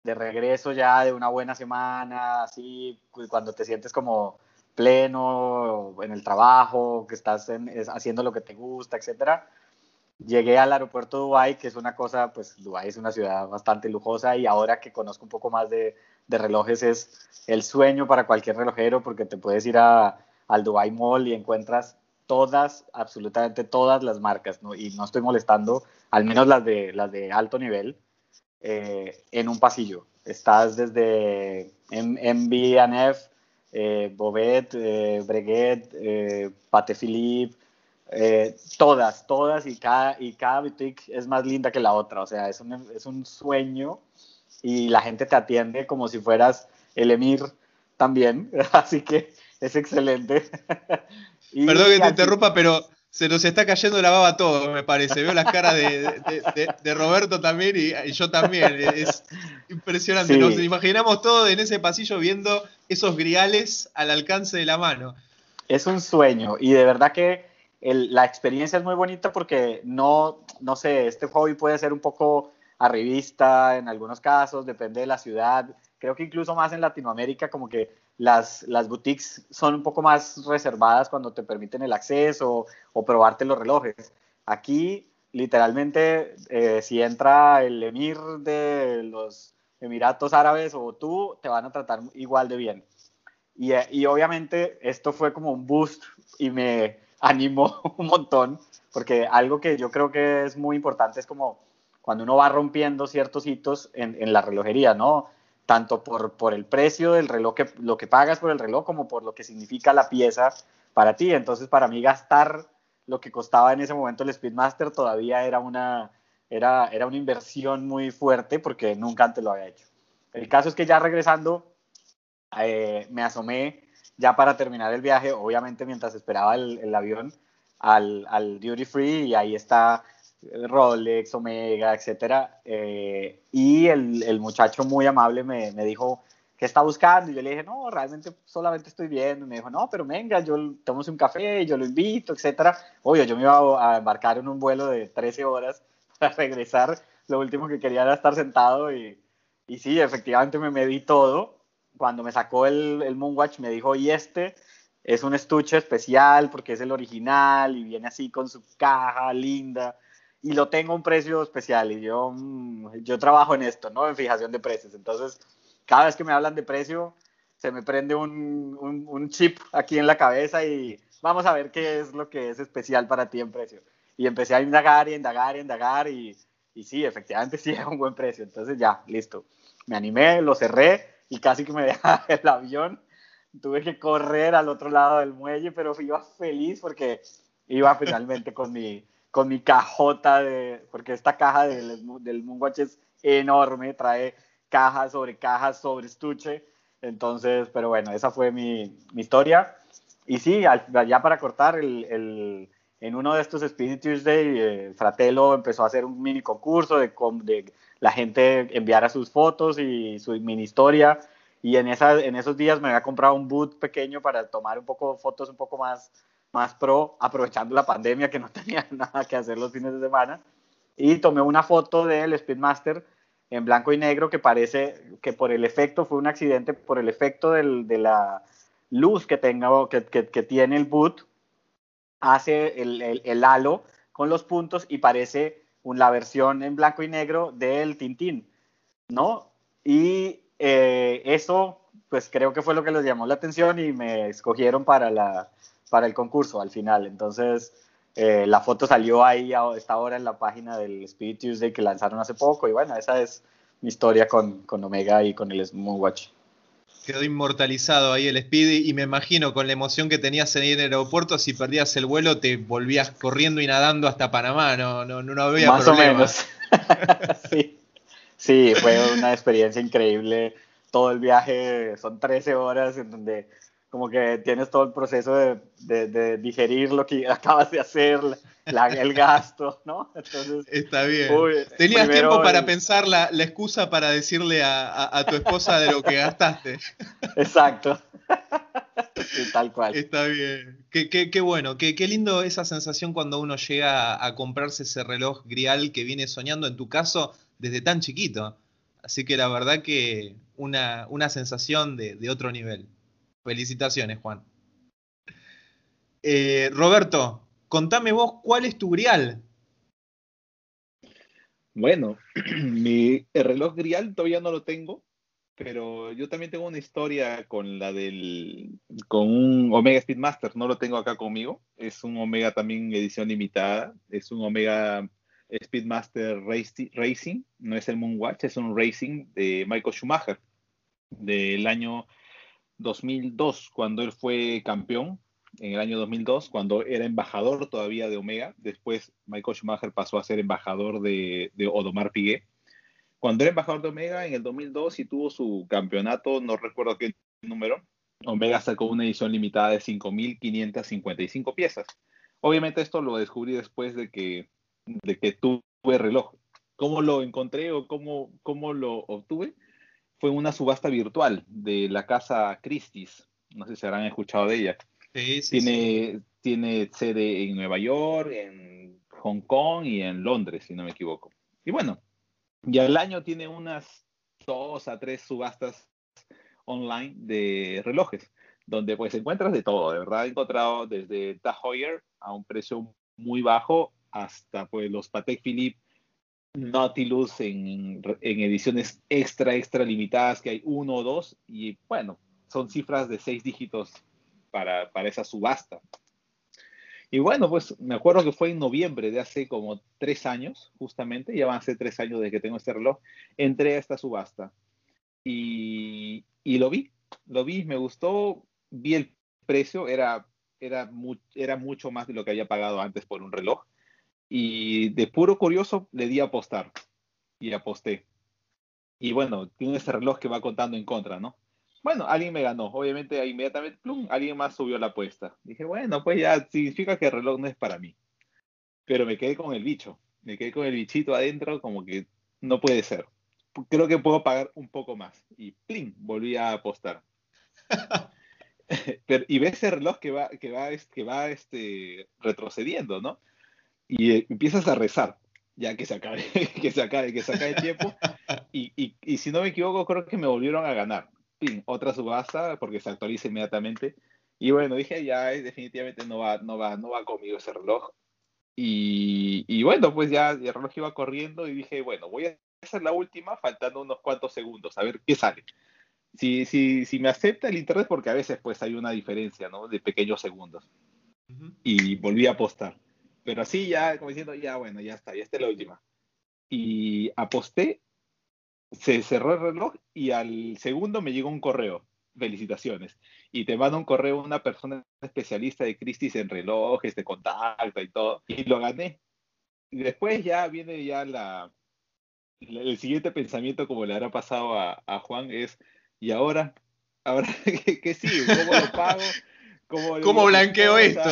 [SPEAKER 4] de regreso ya de una buena semana, así, cuando te sientes como pleno en el trabajo, que estás haciendo lo que te gusta, etcétera. Llegué al aeropuerto de Dubái, que es una cosa, pues Dubái es una ciudad bastante lujosa y ahora que conozco un poco más de, de relojes es el sueño para cualquier relojero porque te puedes ir a, al Dubai Mall y encuentras todas, absolutamente todas las marcas, ¿no? y no estoy molestando, al menos las de, las de alto nivel, eh, en un pasillo. Estás desde MB&F, eh, Bovet, eh, Breguet, eh, Pate Philippe, eh, todas, todas y cada, y cada boutique es más linda que la otra. O sea, es un, es un sueño y la gente te atiende como si fueras el emir también. [LAUGHS] Así que es excelente. [LAUGHS]
[SPEAKER 1] Perdón que te interrumpa, pero se nos está cayendo la baba todo, me parece. Veo las caras de, Roberto también y, yo también. Es impresionante. Nos imaginamos todo en ese pasillo viendo esos griales al alcance de la mano.
[SPEAKER 4] Es un sueño y de verdad que la experiencia es muy bonita porque no, no sé, este hobby puede ser un poco arribista en algunos casos, depende de la ciudad. Creo que incluso más en Latinoamérica como que las, las boutiques son un poco más reservadas cuando te permiten el acceso o, probarte los relojes. Aquí, literalmente, eh, si entra el emir de los Emiratos Árabes o tú, te van a tratar igual de bien. Y, y obviamente esto fue como un boost y me [LAUGHS] animó un montón, porque algo que yo creo que es muy importante es como cuando uno va rompiendo ciertos hitos en, en la relojería, ¿no? Tanto por, por el precio del reloj, que, lo que pagas por el reloj, como por lo que significa la pieza para ti. Entonces, para mí gastar lo que costaba en ese momento el Speedmaster todavía era una, era, era una inversión muy fuerte porque nunca antes lo había hecho. El caso es que ya regresando, eh, me asomé ya para terminar el viaje, obviamente mientras esperaba el, avión, al, duty free y ahí está Rolex, Omega, etcétera. Eh, y el, el, muchacho muy amable me, me, dijo, ¿qué está buscando? Y yo le dije, no, realmente solamente estoy viendo. Y me dijo, no, pero venga, yo tomamos un café, yo lo invito, etcétera. Obvio, yo me iba a embarcar en un vuelo de 13 horas [LAUGHS] para regresar. Lo último que quería era estar sentado y, y sí, efectivamente me medí todo. Cuando me sacó el, el Moonwatch me dijo, ¿y este? Es un estuche especial porque es el original y viene así con su caja linda y lo tengo a un precio especial y yo, mm, yo trabajo en esto, ¿no? En fijación de precios. Entonces, cada vez que me hablan de precio, se me prende un, un, chip aquí en la cabeza y vamos a ver qué es lo que es especial para ti en precio. Y empecé a indagar y indagar y indagar y, y sí, efectivamente [LAUGHS] sí era un buen precio. Entonces ya, listo. Me animé, lo cerré y casi que me [LAUGHS] deja el avión. Tuve que correr al otro lado del muelle, pero iba feliz porque iba finalmente con mi, con mi cajota de, porque esta caja del, del Moonwatch es enorme, trae cajas sobre cajas sobre estuche, entonces, pero bueno, esa fue mi, historia. Y sí, ya para cortar, el, el, en uno de estos Speedy Tuesday, eh, Fratello empezó a hacer un mini concurso de, de la gente enviara sus fotos y su mini historia. Y en, esa, en esos días me había comprado un boot pequeño para tomar un poco fotos un poco más más pro, aprovechando la pandemia que no [LAUGHS] tenía nada que hacer los fines de semana. Y tomé una foto del Speedmaster en blanco y negro que parece que por el efecto, fue un accidente, por el efecto de la luz que, tenga, que, tiene el boot, hace el, halo con los puntos y parece la versión en blanco y negro del Tintín, ¿no? Y eh, eso, pues creo que fue lo que les llamó la atención y me escogieron para la, para el concurso al final. Entonces, eh, la foto salió ahí, está ahora en la página del Speed Tuesday que lanzaron hace poco. Y bueno, esa es mi historia con, con Omega y con el Moonwatch.
[SPEAKER 1] Quedó inmortalizado ahí el Speed y me imagino con la emoción que tenías en ir al aeropuerto, si perdías el vuelo te volvías corriendo y nadando hasta Panamá, no, no, no había
[SPEAKER 4] Más o menos. [LAUGHS] sí. sí, fue una experiencia increíble. Todo el viaje son 13 horas en donde como que tienes todo el proceso de, de, digerir lo que [LAUGHS] acabas de hacer, el gasto, ¿no?
[SPEAKER 1] Entonces, Está bien. Tenías tiempo para pensar la, la, excusa para decirle a, a, tu esposa de lo que gastaste. [LAUGHS]
[SPEAKER 4] Exacto. tal cual.
[SPEAKER 1] Está bien. Qué, qué, qué bueno, qué, qué, lindo esa sensación cuando uno llega a, a comprarse ese reloj grial que viene soñando, en tu caso, desde tan chiquito. Así que la verdad que una, una sensación de, de otro nivel. Felicitaciones, Juan. Eh, Roberto, contame vos, ¿cuál es tu grial?
[SPEAKER 3] Bueno, [CLEARS THROAT] mi reloj grial todavía no lo tengo, pero yo también tengo una historia con la del con un Omega Speedmaster, no lo tengo acá conmigo, es un Omega también edición limitada, es un Omega Speedmaster Racing, no es el Moonwatch, es un Racing de Michael Schumacher del año 2002, cuando él fue campeón en el año 2002, cuando era embajador todavía de Omega. Después Michael Schumacher pasó a ser embajador de, de Odomar Piguet. Cuando era embajador de Omega en el 2002 y tuvo su campeonato, no recuerdo qué número, Omega sacó una edición limitada de 5.555 piezas. Obviamente esto lo descubrí después de que, de que tuve reloj. ¿Cómo lo encontré o cómo, cómo lo obtuve? Fue una subasta virtual de la casa Christie's. No sé si habrán escuchado de ella.
[SPEAKER 1] Sí, sí,
[SPEAKER 3] tiene,
[SPEAKER 1] sí.
[SPEAKER 3] tiene sede en Nueva York, en Hong Kong y en Londres, si no me equivoco. Y bueno, y al año tiene unas dos a tres subastas online de relojes, donde pues encuentras de todo, de verdad he encontrado desde Tag Heuer a un precio muy bajo hasta pues los Patek Philippe Nautilus en, ediciones extra, extra limitadas, que hay uno o dos, y bueno, son cifras de seis dígitos para, esa subasta. Y bueno, pues me acuerdo que fue en noviembre de hace como tres años, justamente, ya van a ser tres años desde que tengo este reloj, entré a esta subasta y, lo vi, lo vi, me gustó, vi el precio, era, era, era mucho más de lo que había pagado antes por un reloj. Y de puro curioso le di a apostar y aposté. Y bueno, tiene ese reloj que va contando en contra, ¿no? Bueno, alguien me ganó. Obviamente, inmediatamente, plum, alguien más subió la apuesta. Dije, bueno, pues ya significa que el reloj no es para mí. Pero me quedé con el bicho. Me quedé con el bichito adentro, como que no puede ser. Creo que puedo pagar un poco más. Y plin, volví a apostar. [LAUGHS] [LAUGHS] Pero, y ves el reloj que va, que va, que va este, retrocediendo, ¿no? Y eh, empiezas a rezar, ya que se acabe, [LAUGHS] que se acabe, que se acabe el tiempo. [LAUGHS] Y, y, y si no me equivoco, creo que me volvieron a ganar fin, otra subasta porque se actualiza inmediatamente. Y bueno, dije, ya definitivamente no va, no va, no va conmigo ese reloj. Y, y, bueno, pues ya el reloj iba corriendo y dije, bueno, voy a hacer la última faltando unos cuantos segundos, a ver qué sale. Si, si, si me acepta el internet, porque a veces pues hay una diferencia, ¿no? De pequeños segundos. Uh -huh. Y volví a apostar. Pero así ya, como diciendo, ya bueno, ya está, ya está la última. Y aposté se cerró el reloj y al segundo me llegó un correo. Felicitaciones. Y te manda un correo una persona especialista de Christie's en relojes, de contacto y todo. Y lo gané. Y después ya viene ya la, el siguiente pensamiento, como le habrá pasado a, Juan, es, ¿y ahora? ¿Ahora [LAUGHS] qué, qué sigue? ¿Cómo lo pago?
[SPEAKER 1] ¿Cómo, ¿Cómo blanqueo esto?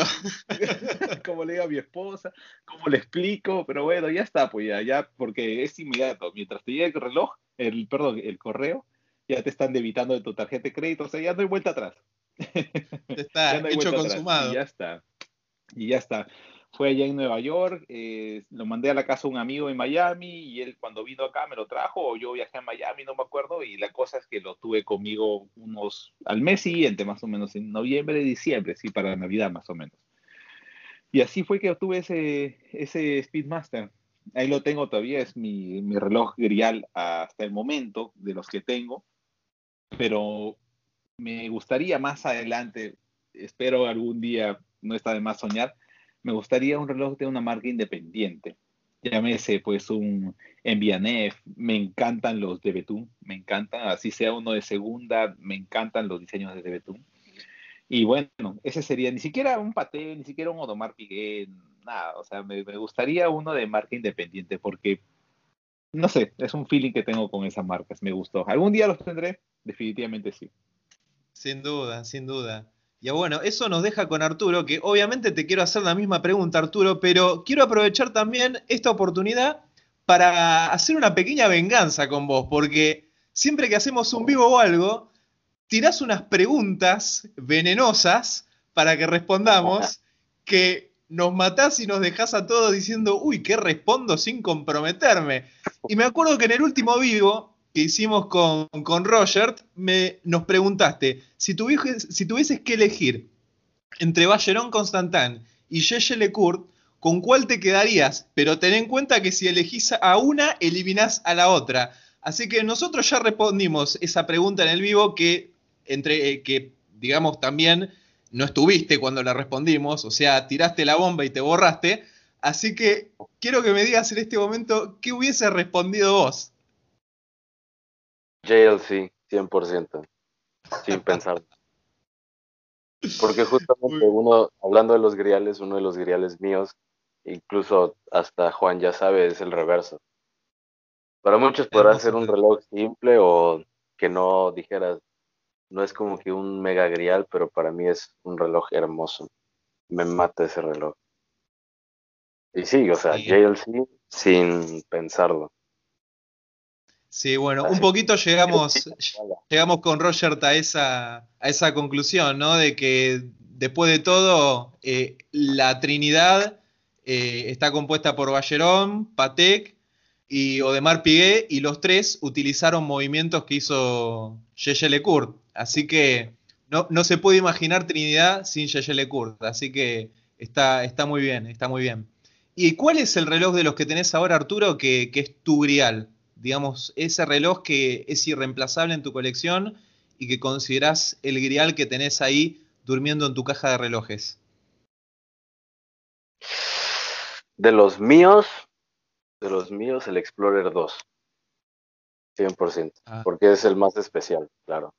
[SPEAKER 1] [LAUGHS]
[SPEAKER 3] ¿Cómo le digo a mi esposa? ¿Cómo le explico? Pero bueno, ya está, pues ya, ya, porque es inmediato. Mientras te llega el reloj, el, perdón, el correo, ya te están debitando de tu tarjeta de crédito, o sea, ya no hay vuelta atrás.
[SPEAKER 1] Está [LAUGHS] no hecho consumado.
[SPEAKER 3] Y ya está. Y ya está. Fue allá en Nueva York, eh, lo mandé a la casa de un amigo en Miami y él cuando vino acá me lo trajo, o yo viajé a Miami, no me acuerdo, y la cosa es que lo tuve conmigo unos al mes siguiente, más o menos en noviembre, diciembre, sí, para Navidad más o menos. Y así fue que obtuve ese, ese Speedmaster. Ahí lo tengo todavía, es mi, mi reloj grial hasta el momento de los que tengo, pero me gustaría más adelante, espero algún día, no está de más soñar, me gustaría un reloj de una marca independiente. Llámese pues un Envianef, me encantan los de Betún, me encantan, así sea uno de segunda, me encantan los diseños de Betún. Y bueno, ese sería ni siquiera un Paté, ni siquiera un Odomar Piguet, nada, o sea, me, me, gustaría uno de marca independiente porque, no sé, es un feeling que tengo con esas marcas, me gustó. ¿Algún día los tendré? Definitivamente sí.
[SPEAKER 1] Sin duda, sin duda. Y bueno, eso nos deja con Arturo, que obviamente te quiero hacer la misma pregunta, Arturo, pero quiero aprovechar también esta oportunidad para hacer una pequeña venganza con vos, porque siempre que hacemos un vivo o algo, tirás unas preguntas venenosas para que respondamos, [LAUGHS] que nos matás y nos dejás a todos diciendo, uy, ¿qué respondo sin comprometerme? [LAUGHS] Y me acuerdo que en el último vivo que hicimos con, con Roger, me, nos preguntaste, si tuvieses, que elegir entre Balleron Constantin y Yeye Lecourt, ¿con cuál te quedarías? Pero ten en cuenta que si elegís a una, eliminás a la otra. Así que nosotros ya respondimos esa pregunta en el vivo que, entre, eh, que digamos, también no estuviste cuando la respondimos, o sea, tiraste la bomba y te borraste. Así que quiero que me digas en este momento qué hubiese respondido vos.
[SPEAKER 2] JLC, 100%, sin [LAUGHS] pensar. Porque justamente uno, hablando de los griales, uno de los griales míos, incluso hasta Juan ya sabe, es el reverso. Para muchos podrá ser un reloj simple o que no dijeras, no es como que un mega grial, pero para mí es un reloj hermoso. Me mata ese reloj. Y sí, o sea, JLC sin pensarlo.
[SPEAKER 1] Sí, bueno, un poquito llegamos, llegamos con Roger a esa, a esa conclusión, ¿no? De que después de todo, eh, la Trinidad eh, está compuesta por Ballerón, Patek y Odemar Piguet, y los tres utilizaron movimientos que hizo Yeye Lecourt. Así que no, no, se puede imaginar Trinidad sin Yeye Lecourt. Así que está, está muy bien, está muy bien. ¿Y cuál es el reloj de los que tenés ahora, Arturo, que, que es tu grial? Digamos, ese reloj que es irreemplazable en tu colección y que considerás el grial que tenés ahí durmiendo en tu caja de relojes?
[SPEAKER 2] De los míos, de los míos, el Explorer 2. 100%. Ah. Porque es el más especial, claro.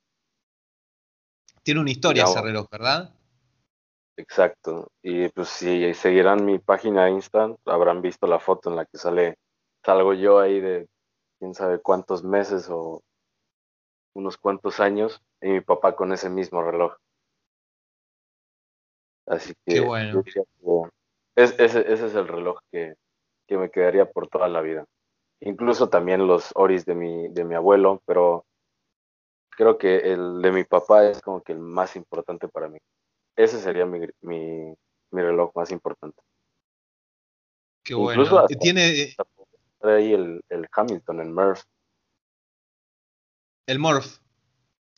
[SPEAKER 1] Tiene una historia ese reloj, ¿verdad?
[SPEAKER 2] Exacto. Y pues si seguirán mi página de Insta, habrán visto la foto en la que sale, salgo yo ahí de quién sabe cuántos meses o unos cuantos años, y mi papá con ese mismo reloj. Así que,
[SPEAKER 1] bueno.
[SPEAKER 2] ese, es el reloj que, que, me quedaría por toda la vida. Incluso también los Oris de mi, de mi abuelo, pero creo que el de mi papá es como que el más importante para mí. Ese sería mi, mi, mi reloj más importante.
[SPEAKER 1] Qué bueno. Tiene,
[SPEAKER 2] ahí el, Hamilton, el Murph.
[SPEAKER 1] El Murph.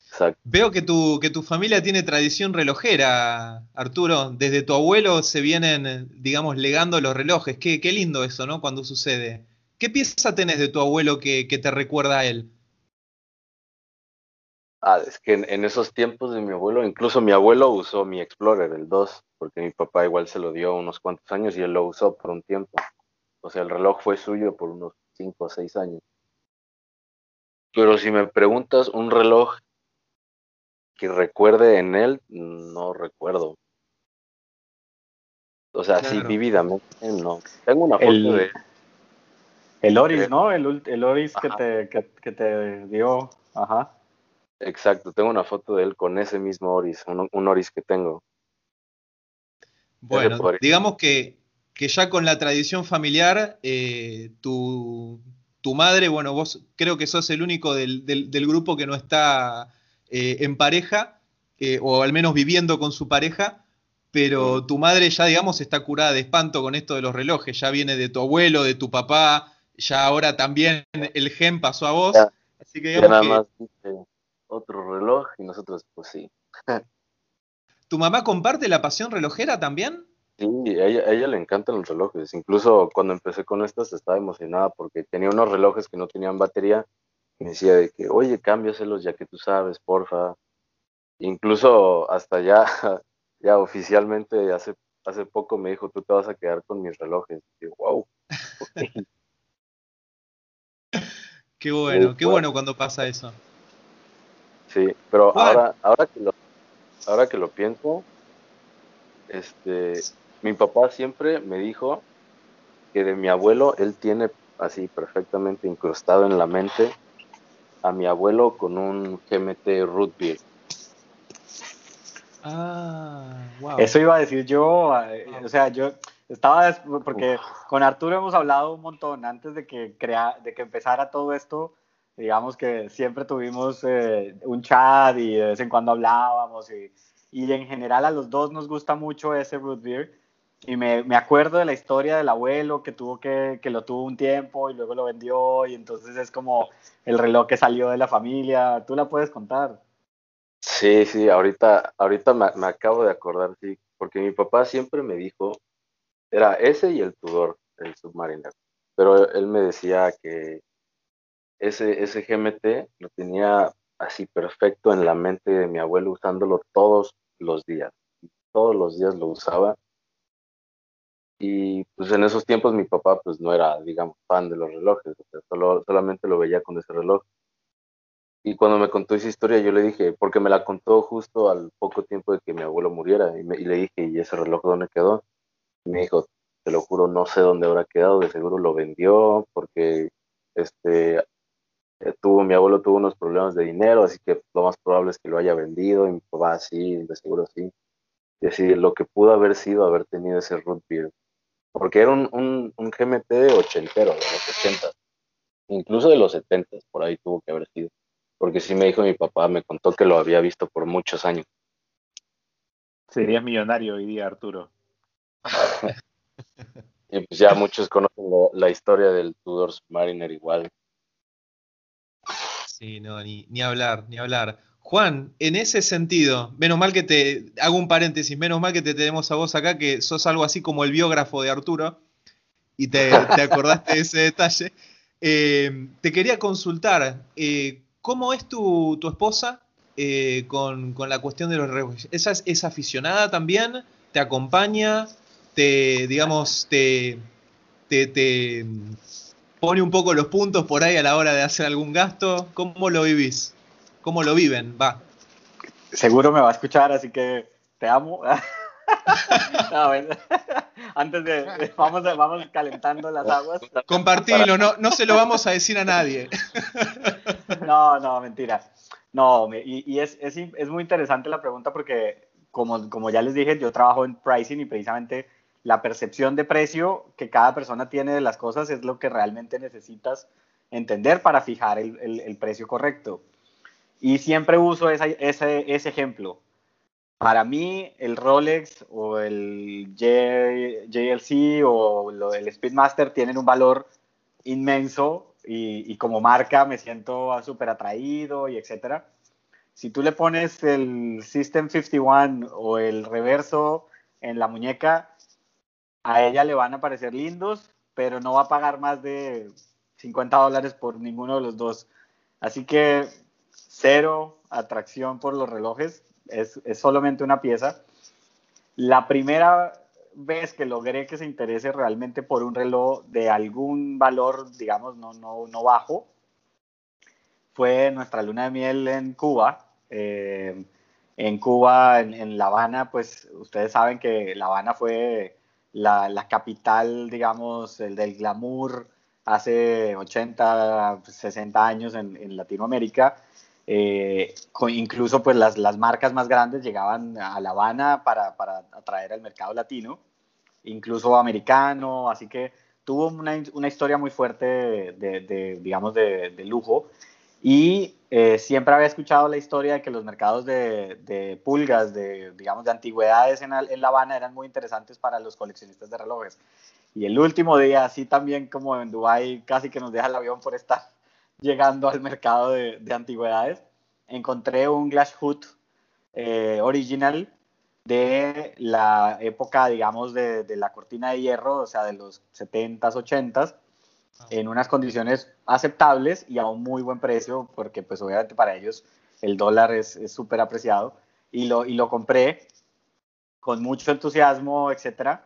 [SPEAKER 2] Exacto.
[SPEAKER 1] Veo que tu, que tu familia tiene tradición relojera, Arturo. Desde tu abuelo se vienen, digamos, legando los relojes. Qué, qué lindo eso, ¿no? Cuando sucede. ¿Qué pieza tenés de tu abuelo que, te recuerda a él?
[SPEAKER 2] Ah, es que en, esos tiempos de mi abuelo, incluso mi abuelo usó mi Explorer, el 2, porque mi papá igual se lo dio unos cuantos años y él lo usó por un tiempo. O sea, el reloj fue suyo por unos 5 o 6 años. Pero si me preguntas un reloj que recuerde en él, no recuerdo. O sea, sí, vividamente, no. Tengo una foto de...
[SPEAKER 4] El Oris, ¿no? El, el Oris que te, que, te, dio. Ajá.
[SPEAKER 2] Exacto, tengo una foto de él con ese mismo Oris, un Oris que tengo.
[SPEAKER 1] Bueno, digamos que que ya con la tradición familiar, eh, tu, madre, bueno, vos creo que sos el único del, grupo que no está eh, en pareja, eh, o al menos viviendo con su pareja, pero tu madre ya, digamos, está curada de espanto con esto de los relojes, ya viene de tu abuelo, de tu papá, ya ahora también el gen pasó a vos.
[SPEAKER 2] así que digamos nada más otro reloj y nosotros, pues sí. [LAUGHS]
[SPEAKER 1] ¿Tu mamá comparte la pasión relojera también?
[SPEAKER 2] Sí, a ella, le encantan los relojes. Incluso cuando empecé con estas estaba emocionada porque tenía unos relojes que no tenían batería. Me decía de que, oye, cámbiaselos ya que tú sabes, porfa. Incluso hasta ya, [LAUGHS] ya oficialmente hace, hace poco me dijo, tú te vas a quedar con mis relojes. Y yo, wow. [LAUGHS]
[SPEAKER 1] qué bueno, qué bueno cuando pasa eso.
[SPEAKER 2] Sí, pero ahora, ahora que lo, ahora que lo pienso, este, mi papá siempre me dijo que de mi abuelo, él tiene así perfectamente incrustado en la mente a mi abuelo con un GMT Root Beer.
[SPEAKER 1] Ah, wow.
[SPEAKER 4] Eso iba a decir yo, eh, o sea, yo estaba, porque con Arturo hemos hablado un montón antes de que, crea, de que empezara todo esto, digamos que siempre tuvimos eh, un chat y de vez en cuando hablábamos y, y en general a los dos nos gusta mucho ese root beer y me, me, acuerdo de la historia del abuelo que tuvo que, que lo tuvo un tiempo y luego lo vendió y entonces es como el reloj que salió de la familia. ¿Tú la puedes contar?
[SPEAKER 2] Sí, sí, ahorita, ahorita me, me acabo de acordar, sí, porque mi papá siempre me dijo, era ese y el Tudor, el Submariner, pero él me decía que ese, ese GMT lo tenía así perfecto en la mente de mi abuelo usándolo todos los días. Todos los días lo usaba y pues en esos tiempos mi papá pues no era, digamos, fan de los relojes, solo, solamente lo veía con ese reloj. Y cuando me contó esa historia, yo le dije, porque me la contó justo al poco tiempo de que mi abuelo muriera, y, y le dije, ¿y ese reloj dónde quedó? Y me dijo, te lo juro, no sé dónde habrá quedado, de seguro lo vendió, porque este eh, tuvo, mi abuelo tuvo unos problemas de dinero, así que lo más probable es que lo haya vendido, y mi papá sí, de seguro sí. Y así, lo que pudo haber sido haber tenido ese root beer, porque era un, un, un GMT ochentero, de los 80, incluso de los 70, por ahí tuvo que haber sido porque sí me dijo mi papá, me contó que lo había visto por muchos años.
[SPEAKER 3] Serías millonario hoy día, Arturo. [LAUGHS]
[SPEAKER 2] y pues ya muchos conocen la, historia del Tudor Mariner igual.
[SPEAKER 1] Sí, no, ni, ni hablar, ni hablar. Juan, en ese sentido, menos mal que te, hago un paréntesis, menos mal que te tenemos a vos acá, que sos algo así como el biógrafo de Arturo, y te, te acordaste de ese detalle. Eh, te quería consultar, eh, ¿Cómo es tu, esposa eh, con, la cuestión de los relojes? ¿Esa es, aficionada también? ¿Te acompaña? ¿Te, digamos, te, te, pone un poco los puntos por ahí a la hora de hacer algún gasto? ¿Cómo lo vivís? ¿Cómo lo viven? Va.
[SPEAKER 4] Seguro me va a escuchar, así que te amo. [LAUGHS] antes de, vamos, vamos calentando las aguas.
[SPEAKER 1] Compartilo, no, no se lo vamos a decir a nadie. [LAUGHS]
[SPEAKER 4] no, no, mentira. No, y, es, es, es, muy interesante la pregunta porque, como, como ya les dije, yo trabajo en pricing y precisamente la percepción de precio que cada persona tiene de las cosas es lo que realmente necesitas entender para fijar el, el, precio correcto. Y siempre uso ese, ese ejemplo para mí el Rolex o el JLC o el Speedmaster tienen un valor inmenso y, como marca me siento súper atraído y etcétera. Si tú le pones el System 51 o el reverso en la muñeca, a ella le van a parecer lindos, pero no va a pagar más de 50 dólares por ninguno de los dos. Así que cero atracción por los relojes es, solamente una pieza. La primera vez que logré que se interese realmente por un reloj de algún valor, digamos, no, no, no bajo, fue nuestra luna de miel en Cuba. Eh, en Cuba, en, La Habana, pues ustedes saben que La Habana fue la, la capital, digamos, el del glamour hace 80, 60 años en, en Latinoamérica. Eh, incluso pues las, las, marcas más grandes llegaban a La Habana para, para atraer al mercado latino, incluso americano, así que tuvo una, una historia muy fuerte de, de, digamos, de, de, lujo. Y eh, siempre había escuchado la historia de que los mercados de, pulgas, de, digamos, de antigüedades en, en, La Habana eran muy interesantes para los coleccionistas de relojes. Y el último día, así también como en Dubái, casi que nos deja el avión por estar llegando al mercado de, antigüedades, encontré un Glass Hood eh, original de la época, digamos, de, la cortina de hierro, o sea, de los 70s, 80s, ah. en unas condiciones aceptables y a un muy buen precio, porque pues obviamente para ellos el dólar es súper apreciado, y lo, y lo compré con mucho entusiasmo, etcétera,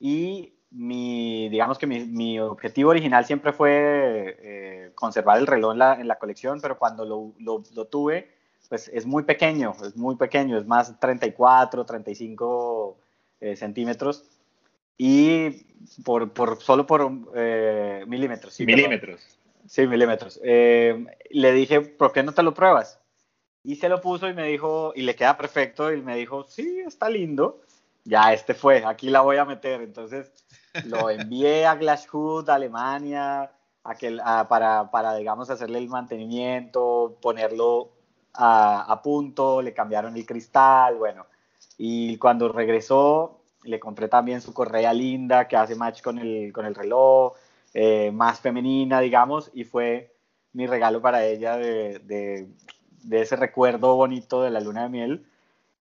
[SPEAKER 4] y mi, digamos que mi, mi objetivo original siempre fue eh, conservar el reloj en la, en la, colección, pero cuando lo, lo, tuve, pues es muy pequeño, es muy pequeño, es más 34, 35 eh, centímetros y por, por, solo por eh, milímetros.
[SPEAKER 3] Sí, milímetros.
[SPEAKER 4] Sí, milímetros. le dije, ¿por qué no te lo pruebas? Y se lo puso y me dijo, y le queda perfecto, y me dijo, sí, está lindo. Ya, este fue, aquí la voy a meter. Entonces, lo envié a Glashhood, Alemania, a que, para, para, hacerle el mantenimiento, ponerlo a, punto, le cambiaron el cristal, bueno. Y cuando regresó, le compré también su correa linda que hace match con el, reloj, eh, más femenina, digamos, y fue mi regalo para ella de, de ese recuerdo bonito de la luna de miel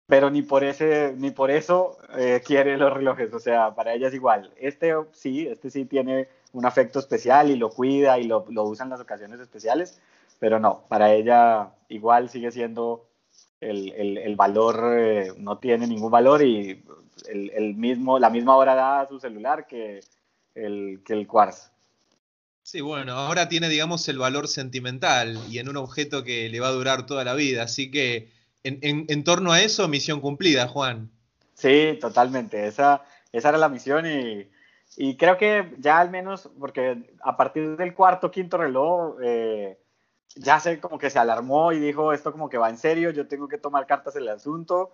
[SPEAKER 4] pero ni por, ese, ni por eso eh, quiere los relojes, o sea, para ella es igual. Este sí, este sí tiene un afecto especial y lo cuida y lo, lo usa en las ocasiones especiales, pero no, para ella igual sigue siendo el, el, el valor, eh, no tiene ningún valor y el, el, mismo, la misma hora da a su celular que el, que el Quartz.
[SPEAKER 1] Sí, bueno, ahora tiene, digamos, el valor sentimental y en un objeto que le va a durar toda la vida. Así que en, torno a eso, misión cumplida, Juan.
[SPEAKER 4] Sí, totalmente. Esa, era la misión y, y creo que ya al menos, porque a partir del cuarto, quinto reloj, eh, ya se como que se alarmó y dijo, esto como que va en serio, yo tengo que tomar cartas en el asunto.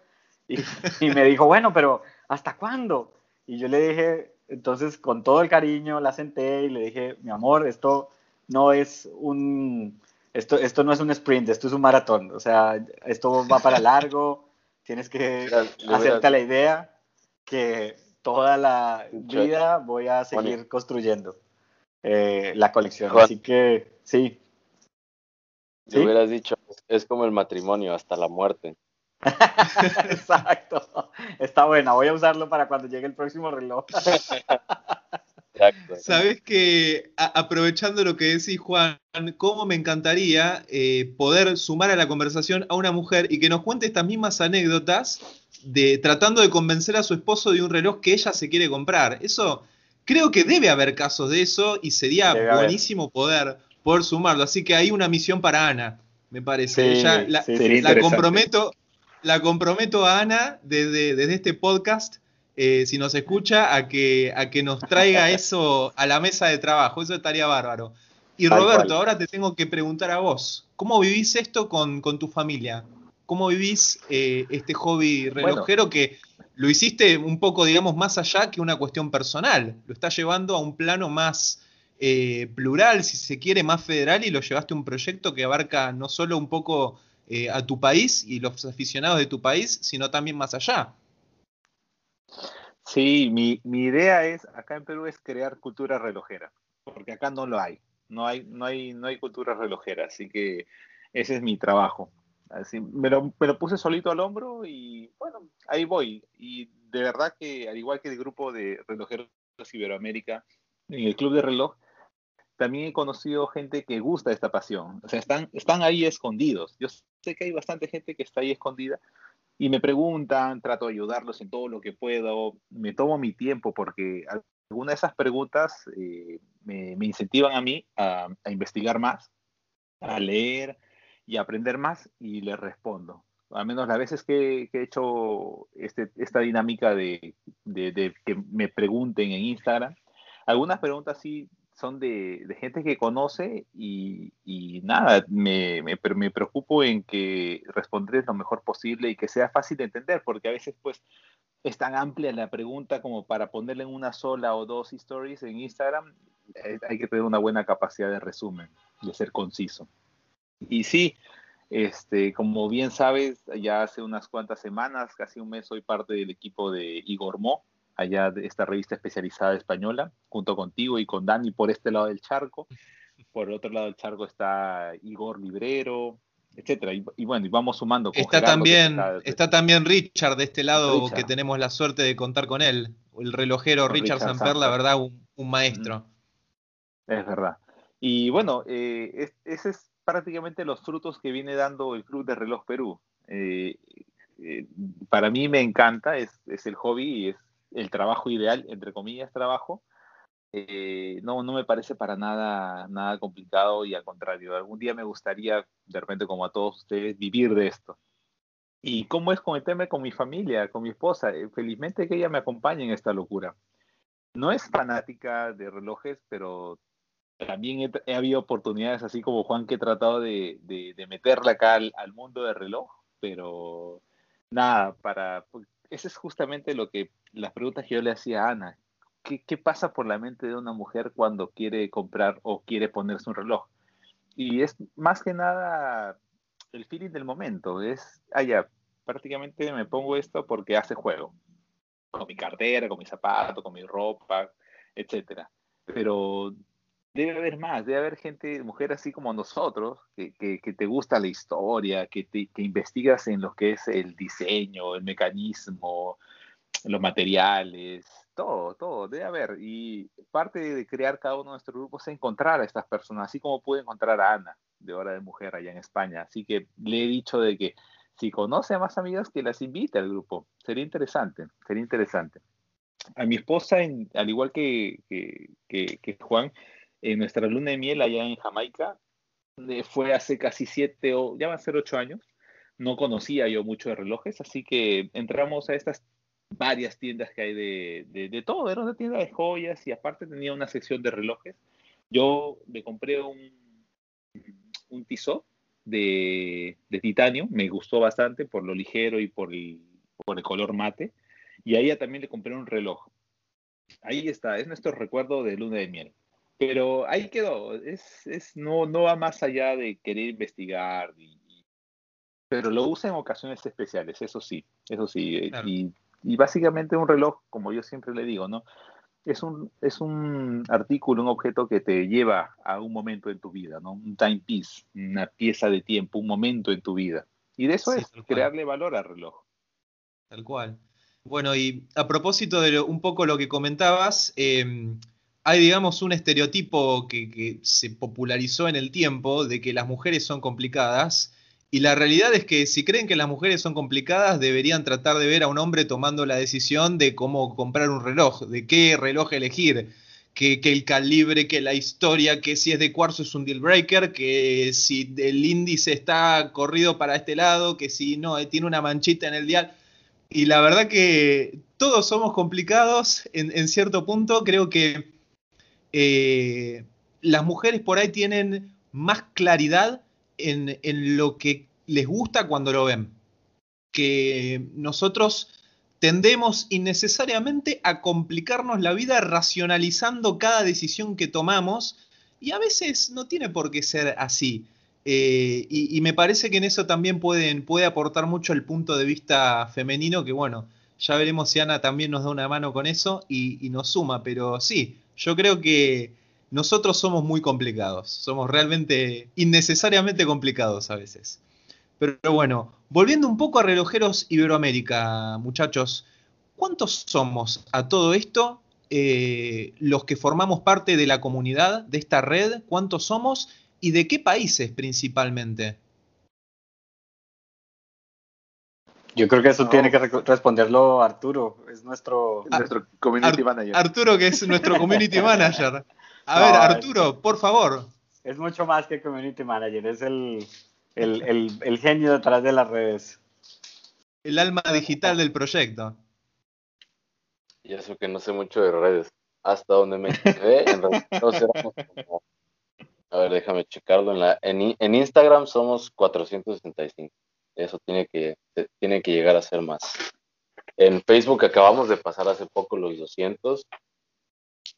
[SPEAKER 4] Y, y me dijo, bueno, pero ¿hasta cuándo? Y yo le dije, entonces, con todo el cariño, la senté y le dije, mi amor, esto no es un, esto, esto no es un sprint, esto es un maratón. O sea, esto va para [LAUGHS] largo, tienes que hacerte la idea que toda la vida voy a seguir construyendo eh, la colección. Así que, sí.
[SPEAKER 2] Si hubieras dicho, es como el matrimonio, hasta la muerte. [LAUGHS]
[SPEAKER 4] Exacto. Está buena. Voy a usarlo para cuando llegue el próximo reloj. [LAUGHS]
[SPEAKER 1] Exacto. Sabes que, aprovechando lo que decís, Juan, cómo me encantaría eh, poder sumar a la conversación a una mujer y que nos cuente estas mismas anécdotas de tratando de convencer a su esposo de un reloj que ella se quiere comprar. Eso, creo que debe haber casos de eso y sería buenísimo poder, poder sumarlo. Así que hay una misión para Ana, me parece. la, la comprometo, la comprometo a Ana desde, desde este podcast, eh, si nos escucha, a que, a que nos traiga [LAUGHS] eso a la mesa de trabajo. Eso estaría bárbaro. Y Roberto, ahora te tengo que preguntar a vos, ¿cómo vivís esto con, tu familia? ¿Cómo vivís eh, este hobby relojero que lo hiciste un poco, digamos, más allá que una cuestión personal? Lo estás llevando a un plano más eh, plural, si se quiere, más federal y lo llevaste a un proyecto que abarca no solo un poco eh, a tu país y los aficionados de tu país, sino también más allá.
[SPEAKER 3] Sí, mi, idea es, acá en Perú, es crear cultura relojera, porque acá no lo hay. No hay, no hay, no hay cultura relojera, así que ese es mi trabajo. Así, me, lo, me lo puse solito al hombro y bueno, ahí voy. Y de verdad que, al igual que el grupo de relojeros Iberoamérica, en el club de reloj, también he conocido gente que gusta esta pasión. O sea, están, están ahí escondidos. Yo sé que hay bastante gente que está ahí escondida y me preguntan, trato de ayudarlos en todo lo que puedo, me tomo mi tiempo porque algunas de esas preguntas eh, me, incentivan a mí a, investigar más, a leer y aprender más y les respondo. Al menos las veces que, he hecho este, esta dinámica de, de, que me pregunten en Instagram, algunas preguntas sí son de, gente que conoce y, nada, me, me, me, preocupo en que responderles lo mejor posible y que sea fácil de entender, porque a veces pues es tan amplia la pregunta como para ponerle en una sola o dos stories en Instagram, eh, hay que tener una buena capacidad de resumen, de ser conciso. Y sí, este, como bien sabes, ya hace unas cuantas semanas, casi un mes, soy parte del equipo de Igor Mo, allá de esta revista especializada española, junto contigo y con Dani por este lado del charco. Por el otro lado del charco está Igor Librero, etcétera. Y, bueno, y vamos sumando.
[SPEAKER 1] está, también, está, también Richard de este lado, que tenemos la suerte de contar con él. El relojero Richard, Samper, la verdad, un, maestro.
[SPEAKER 3] Es verdad. Y bueno, eh, ese es prácticamente los frutos que viene dando el Club de Reloj Perú. Eh, eh, para mí me encanta, es, es el hobby y es el trabajo ideal, entre comillas, trabajo, eh, no, no me parece para nada, nada complicado y al contrario, algún día me gustaría, de repente como a todos ustedes, vivir de esto. ¿Y cómo es con el tema con mi familia, con mi esposa? Eh, felizmente que ella me acompañe en esta locura. No es fanática de relojes, pero también he, habido oportunidades, así como Juan, que he tratado de, de, meterla acá al, al, mundo del reloj, pero nada, para, ese es justamente lo que las preguntas que yo le hacía a Ana. ¿Qué, pasa por la mente de una mujer cuando quiere comprar o quiere ponerse un reloj? Y es más que nada el feeling del momento. Es, ah, prácticamente me pongo esto porque hace juego. Con mi cartera, con mi zapato, con mi ropa, etc. Pero debe haber más, debe haber gente, mujer así como nosotros, que, te gusta la historia, que, investigas en lo que es el diseño, el mecanismo, los materiales, todo, todo, debe haber. Y parte de crear cada uno de nuestros grupos es encontrar a estas personas, así como pude encontrar a Ana, de Hora de Mujer, allá en España. Así que le he dicho de que si conoce a más amigas, que las invite al grupo. Sería interesante, sería interesante. A mi esposa, al igual que, que Juan, nuestra luna de miel allá en Jamaica. Fue hace casi siete o ya van a ser ocho años. No conocía yo mucho de relojes, así que entramos a estas varias tiendas que hay de, de, todo. Era una tienda de joyas y aparte tenía una sección de relojes. Yo me compré un, un de, de, titanio, me gustó bastante por lo ligero y por el, por el color mate. Y a ella también le compré un reloj. Ahí está, es nuestro recuerdo de luna de miel. Pero ahí quedó, es, es, no, no va más allá de querer investigar, pero lo usa en ocasiones especiales, eso sí, eso sí. Eh, y, y, básicamente un reloj, como yo siempre le digo, ¿no? Es un, es un artículo, un objeto que te lleva a un momento en tu vida, ¿no? Un timepiece, una pieza de tiempo, un momento en tu vida. Y de eso es crearle valor al reloj.
[SPEAKER 1] Tal cual. Bueno, y a propósito de un poco lo que comentabas, em, hay, digamos, un estereotipo que, se popularizó en el tiempo de que las mujeres son complicadas. Y la realidad es que si creen que las mujeres son complicadas, deberían tratar de ver a un hombre tomando la decisión de cómo comprar un reloj, de qué reloj elegir, que, el calibre, que la historia, que si es de cuarzo es un deal breaker, que si el índice está corrido para este lado, que si no, eh, tiene una manchita en el dial. Y la verdad que todos somos complicados en, cierto punto. Creo que eh, las mujeres por ahí tienen más claridad en, lo que les gusta cuando lo ven. Que nosotros tendemos innecesariamente a complicarnos la vida racionalizando cada decisión que tomamos y a veces no tiene por qué ser así. Eh, y, me parece que en eso también puede aportar mucho el punto de vista femenino, que bueno, ya veremos si Ana también nos da una mano con eso y, nos suma, pero sí, yo creo que nosotros somos muy complicados, somos realmente innecesariamente complicados a veces. Pero, bueno, volviendo un poco a relojeros Iberoamérica, muchachos, ¿cuántos somos a todo esto? Eh, los que formamos parte de la comunidad, de esta red, ¿cuántos somos? y de qué países principalmente?
[SPEAKER 4] Yo creo que eso tiene que responderlo Arturo, es nuestro,
[SPEAKER 1] nuestro community manager. Arturo, que es nuestro [LAUGHS] community manager. A ver, Arturo, por favor.
[SPEAKER 4] Es mucho más que community manager, es el, el, genio detrás de las redes.
[SPEAKER 1] El alma digital del proyecto.
[SPEAKER 2] Y eso que no sé mucho de redes. Hasta donde me quedé, en realidad no como a ver, déjame checarlo. En, la, en, Instagram somos 465. Eso tiene que, tiene que llegar a ser más. En Facebook acabamos de pasar hace poco los 200.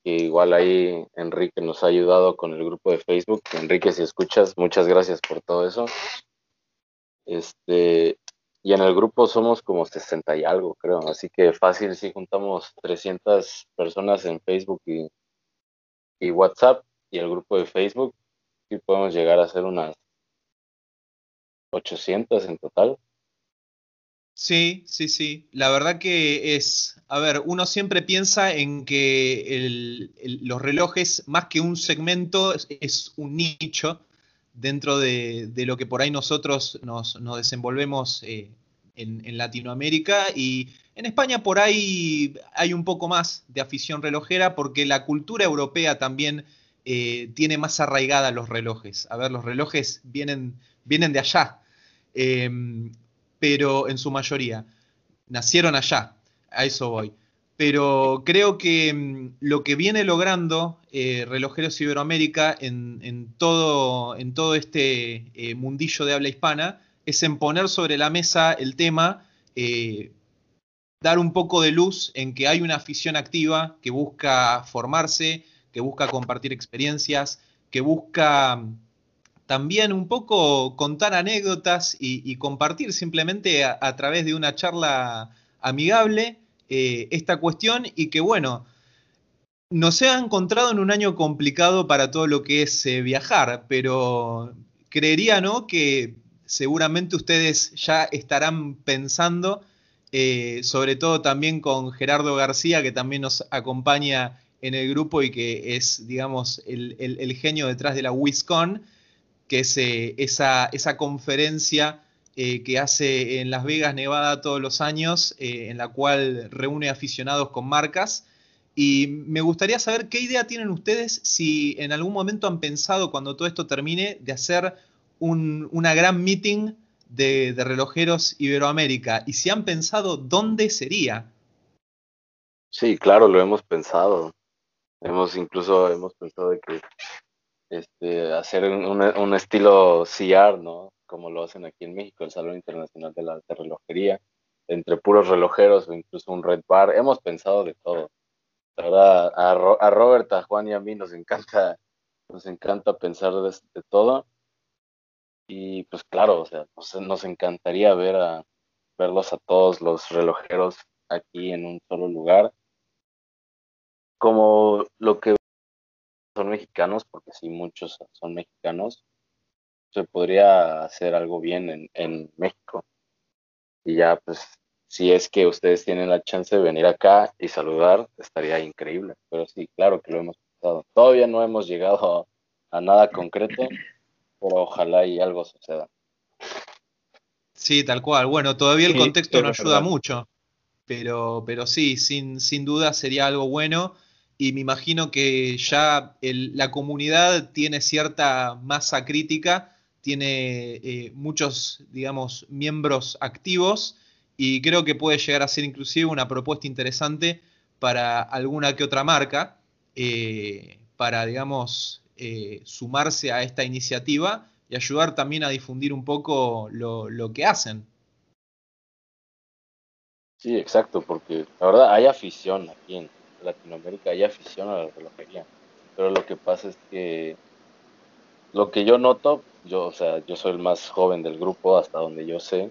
[SPEAKER 2] Y igual ahí Enrique nos ha ayudado con el grupo de Facebook. Enrique, si escuchas, muchas gracias por todo eso. Este, y en el grupo somos como 60 y algo, creo. Así que fácil si juntamos 300 personas en Facebook y, y WhatsApp y el grupo de Facebook podemos llegar a ser unas 800 en total.
[SPEAKER 1] Sí, sí, sí. La verdad que es, a ver, uno siempre piensa en que los relojes, más que un segmento, es, un nicho dentro de, lo que por ahí nosotros nos, desenvolvemos eh, en, en, Latinoamérica y en España por ahí hay un poco más de afición relojera porque la cultura europea también eh, tiene más arraigada los relojes. A ver, los relojes vienen, vienen de allá, em, pero en su mayoría nacieron allá, a eso voy. Pero creo que em, lo que viene logrando eh, Relojeros Iberoamérica en, todo, en todo este eh, mundillo de habla hispana es en poner sobre la mesa el tema, dar un poco de luz en que hay una afición activa que busca formarse, que busca compartir experiencias, que busca también un poco contar anécdotas y, compartir simplemente a, través de una charla amigable eh, esta cuestión y que bueno, nos ha encontrado en un año complicado para todo lo que es eh, viajar, pero creería ¿no? que seguramente ustedes ya estarán pensando, eh, sobre todo también con Gerardo García, que también nos acompaña en el grupo y que es, digamos, el, genio detrás de la WISCON, que es eh, esa, esa, conferencia eh, que hace en Las Vegas, Nevada, todos los años, eh, en la cual reúne aficionados con marcas. Y me gustaría saber qué idea tienen ustedes si en algún momento han pensado, cuando todo esto termine, de hacer una gran meeting de, relojeros Iberoamérica. Y si han pensado dónde sería.
[SPEAKER 2] Sí, claro, lo hemos pensado. Hemos incluso hemos pensado de que este, hacer un, estilo CR, ¿no? Como lo hacen aquí en México, el Salón Internacional de la Alta Relojería, entre puros relojeros o incluso un red bar. Hemos pensado de todo. La verdad, a, Robert, a Juan y a mí nos encanta, nos encanta pensar de, todo. Y pues claro, o sea, nos, encantaría ver a, verlos a todos los relojeros aquí en un solo lugar. Como lo que son mexicanos, porque sí, muchos son mexicanos, se podría hacer algo bien en, en México. Y ya, pues, si es que ustedes tienen la chance de venir acá y saludar, estaría increíble. Pero sí, claro que lo hemos pensado. Todavía no hemos llegado a nada concreto, pero ojalá y algo suceda.
[SPEAKER 1] Sí, tal cual. Bueno, todavía el contexto no ayuda mucho, pero, pero sí, sin, sin duda sería algo bueno. Y me imagino que ya la comunidad tiene cierta masa crítica, tiene eh, muchos, digamos, miembros activos y creo que puede llegar a ser inclusive una propuesta interesante para alguna que otra marca, eh, para, digamos, eh, sumarse a esta iniciativa y ayudar también a difundir un poco lo, que hacen.
[SPEAKER 2] Sí, exacto, porque la verdad hay afición aquí en Latinoamérica, hay afición a la relojería, pero lo que pasa es que lo que yo noto, yo, o sea, yo soy el más joven del grupo hasta donde yo sé,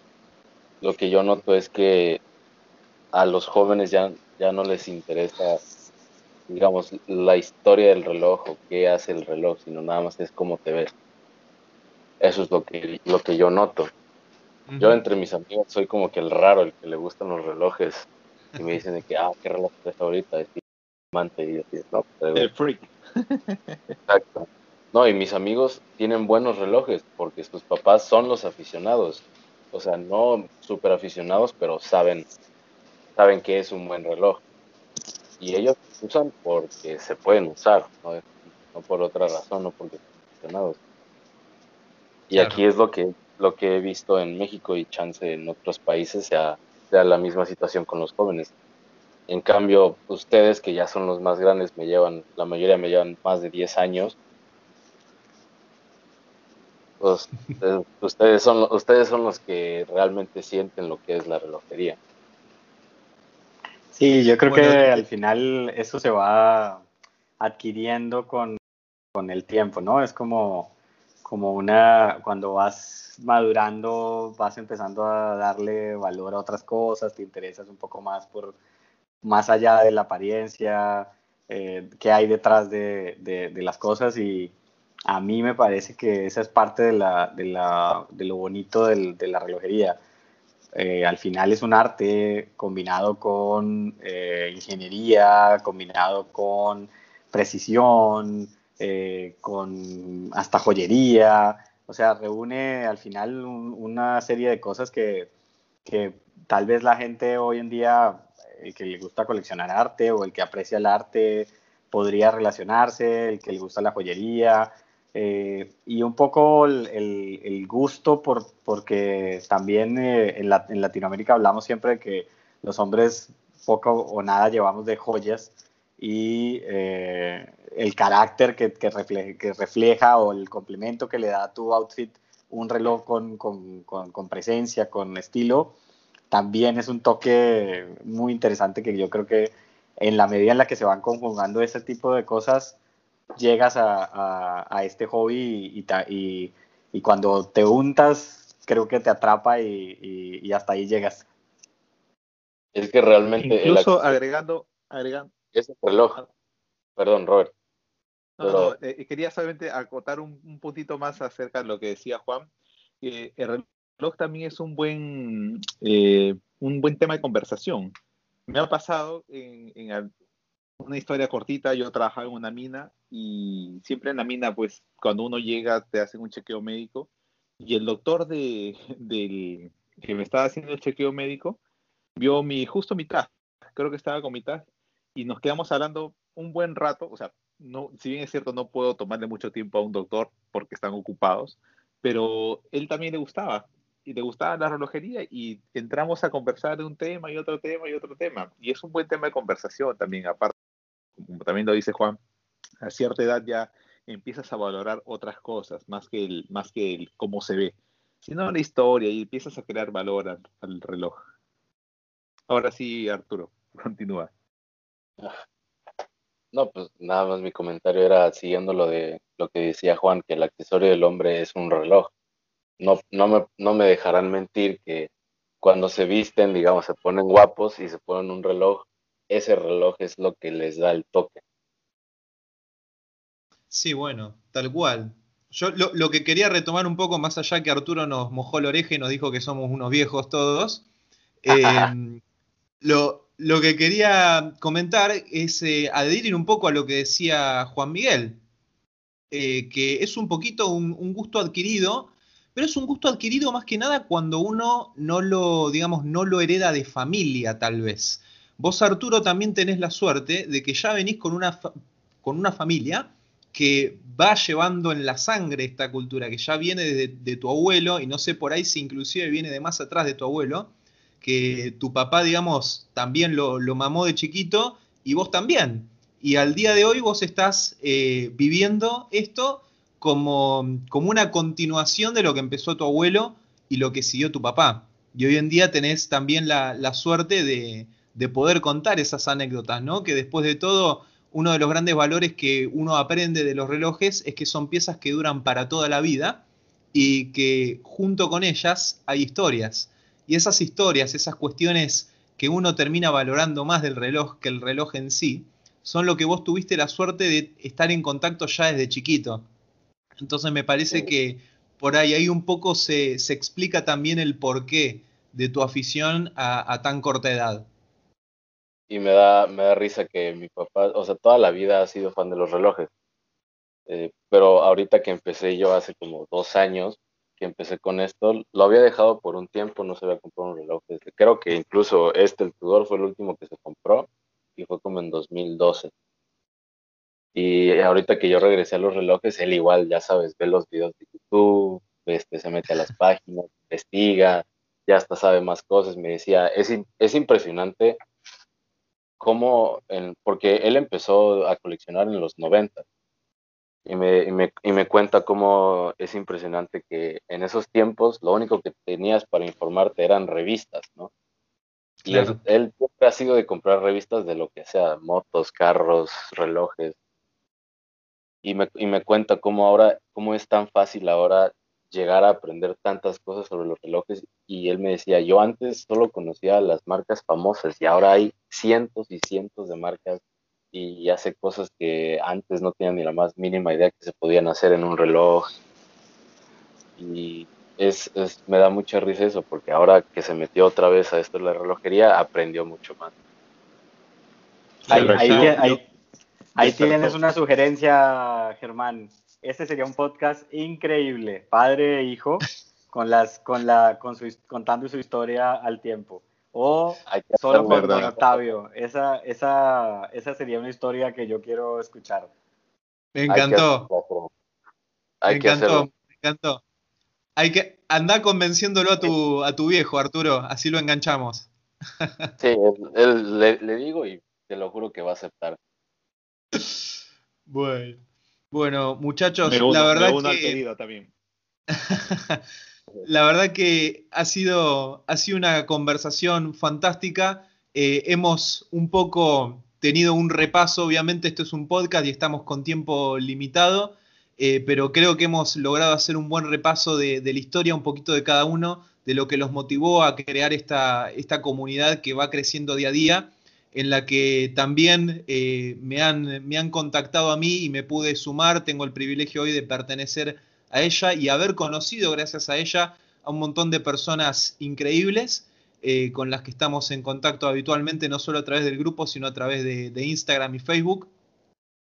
[SPEAKER 2] lo que yo noto es que a los jóvenes ya, ya no les interesa, digamos, la historia del reloj o qué hace el reloj, sino nada más es cómo te ves. Eso es lo que, lo que yo noto. Yo entre mis amigos soy como que el raro, el que le gustan los relojes. Y me dicen de que, ah, ¿qué reloj es ahorita? Es amante. Y yo no,
[SPEAKER 3] pues, El freak.
[SPEAKER 2] Exacto. No, y mis amigos tienen buenos relojes porque sus papás son los aficionados o sea, no súper aficionados, pero saben, saben que es un buen reloj. Y ellos usan porque se pueden usar, no, por otra razón, no porque son aficionados. Y aquí es lo que, lo que he visto en México y chance en otros países sea, sea la misma situación con los jóvenes. En cambio, ustedes que ya son los más grandes, me llevan, la mayoría me llevan más de 10 años, pues, [LAUGHS] eh, ustedes, son, ustedes son los que realmente sienten lo que es la relojería.
[SPEAKER 4] Sí, yo creo que al final eso se va adquiriendo con, el tiempo, ¿no? Es como, como una, cuando vas madurando, vas empezando a darle valor a otras cosas, te interesas un poco más por, más allá de la apariencia, eh, qué hay detrás de, de las cosas y, a mí me parece que esa es parte de, la, de, la, de lo bonito del, de la relojería. Eh, al final es un arte combinado con eh, ingeniería, combinado con precisión, eh, con hasta joyería. O sea, reúne al final una serie de cosas que, que, tal vez la gente hoy en día, el que le gusta coleccionar arte o el que aprecia el arte, podría relacionarse, el que le gusta la joyería, eh, y un poco el, gusto por, porque también eh, en, Latinoamérica hablamos siempre de que los hombres poco o nada llevamos de joyas y eh, el carácter que, que, refleja, o el complemento que le da a tu outfit un reloj con, con, con, presencia, con estilo, también es un toque muy interesante que yo creo que en la medida en la que se van conjugando ese tipo de cosas, llegas a, este hobby y, y, cuando te untas, creo que te atrapa y, hasta ahí llegas.
[SPEAKER 2] Es que realmente...
[SPEAKER 3] Incluso agregando, agregando...
[SPEAKER 2] Ese reloj. Perdón, Robert.
[SPEAKER 3] No, eh, quería solamente acotar un, un, puntito más acerca de lo que decía Juan. el reloj también es un buen, eh, un buen tema de conversación. Me ha pasado en, en, una historia cortita, yo trabajaba en una mina y siempre en la mina, pues cuando uno llega te hacen un chequeo médico y el doctor de, del, que me estaba haciendo el chequeo médico vio mi, justo mi creo que estaba con mi y nos quedamos hablando un buen rato, o sea, no, si bien es cierto, no puedo tomarle mucho tiempo a un doctor porque están ocupados, pero él también le gustaba, y le gustaba la relojería, y entramos a conversar de un tema y otro tema y otro tema, y es un buen tema de conversación también, aparte, como también lo dice Juan, a cierta edad ya empiezas a valorar otras cosas, más que el, más que el cómo se ve, sino la historia, y empiezas a crear valor al, al reloj. Ahora sí, Arturo, [LAUGHS] continúa.
[SPEAKER 2] No, pues nada más mi comentario era siguiendo lo de lo que decía Juan, que el accesorio del hombre es un reloj. No, no, me, no me dejarán mentir que cuando se visten, digamos, se ponen guapos y se ponen un reloj, ese reloj es lo que les da el toque.
[SPEAKER 1] Sí, bueno, tal cual. Yo lo, lo, que quería retomar un poco, más allá que Arturo nos mojó la oreja y nos dijo que somos unos viejos todos, [LAUGHS] eh, lo, lo que quería comentar es eh, adherir un poco a lo que decía Juan Miguel, eh, que es un poquito un, gusto adquirido, pero es un gusto adquirido más que nada cuando uno no lo, digamos, no lo hereda de familia, tal vez. Vos, Arturo, también tenés la suerte de que ya venís con una, con una familia que va llevando en la sangre esta cultura, que ya viene de, de tu abuelo, y no sé por ahí si inclusive viene de más atrás de tu abuelo, que tu papá, digamos, también lo, lo, mamó de chiquito y vos también. Y al día de hoy vos estás eh, viviendo esto como, como una continuación de lo que empezó tu abuelo y lo que siguió tu papá. Y hoy en día tenés también la, la suerte de, de, poder contar esas anécdotas, ¿no? Que después de todo, uno de los grandes valores que uno aprende de los relojes es que son piezas que duran para toda la vida y que junto con ellas hay historias. Y esas historias, esas cuestiones que uno termina valorando más del reloj que el reloj en sí, son lo que vos tuviste la suerte de estar en contacto ya desde chiquito. Entonces me parece que por ahí, ahí un poco se, se explica también el porqué de tu afición a, a, tan corta edad.
[SPEAKER 2] Y me da, me da risa que mi papá, o sea, toda la vida ha sido fan de los relojes. Eh, pero ahorita que empecé yo hace como dos años, que empecé con esto, lo había dejado por un tiempo, no se había comprado un reloj. Creo que incluso este, el Tudor, fue el último que se compró y fue como en 2012. Y ahorita que yo regresé a los relojes, él igual, ya sabes, ve los videos de YouTube, este, se mete a las páginas, investiga, ya hasta sabe más cosas. Me decía, es, es impresionante cómo, porque él empezó a coleccionar en los 90 y me, y, me, y me, cuenta cómo es impresionante que en esos tiempos lo único que tenías para informarte eran revistas, ¿no? Y claro. él, él, siempre ha sido de comprar revistas de lo que sea, motos, carros, relojes. Y me, y me cuenta cómo ahora, cómo es tan fácil ahora llegar a aprender tantas cosas sobre los relojes. Y él me decía, yo antes solo conocía las marcas famosas y ahora hay cientos y cientos de marcas y hace cosas que antes no tenían ni la más mínima idea que se podían hacer en un reloj. Y es, es, me da mucha risa eso, porque ahora que se metió otra vez a esto de la relojería, aprendió mucho más.
[SPEAKER 4] Ahí, ahí, ahí, ahí tienes una sugerencia, Germán. Este sería un podcast increíble, padre e hijo, con las, con la, con su, contando su historia al tiempo. O solo con Don Octavio. Esa, esa, esa sería una historia que yo quiero escuchar.
[SPEAKER 1] Me encantó.
[SPEAKER 2] Hay
[SPEAKER 1] me encantó, me encantó. Hay que andar convenciéndolo a tu, a tu viejo, Arturo, así lo enganchamos. [LAUGHS]
[SPEAKER 2] Sí, él, él, le, le, digo y te lo juro que va a aceptar.
[SPEAKER 1] Bueno, bueno muchachos,
[SPEAKER 3] me uno,
[SPEAKER 1] la verdad
[SPEAKER 3] me uno
[SPEAKER 1] que...
[SPEAKER 3] al querido también. [LAUGHS]
[SPEAKER 1] La verdad que ha sido, ha sido una conversación fantástica. Eh, hemos un poco tenido un repaso, obviamente esto es un podcast y estamos con tiempo limitado, eh, pero creo que hemos logrado hacer un buen repaso de, la historia, un poquito de cada uno, de lo que los motivó a crear esta, esta comunidad que va creciendo día a día, en la que también eh, me, han, me han contactado a mí y me pude sumar, tengo el privilegio hoy de pertenecer a ella y haber conocido gracias a ella a un montón de personas increíbles eh, con las que estamos en contacto habitualmente, no solo a través del grupo, sino a través de, de Instagram y Facebook.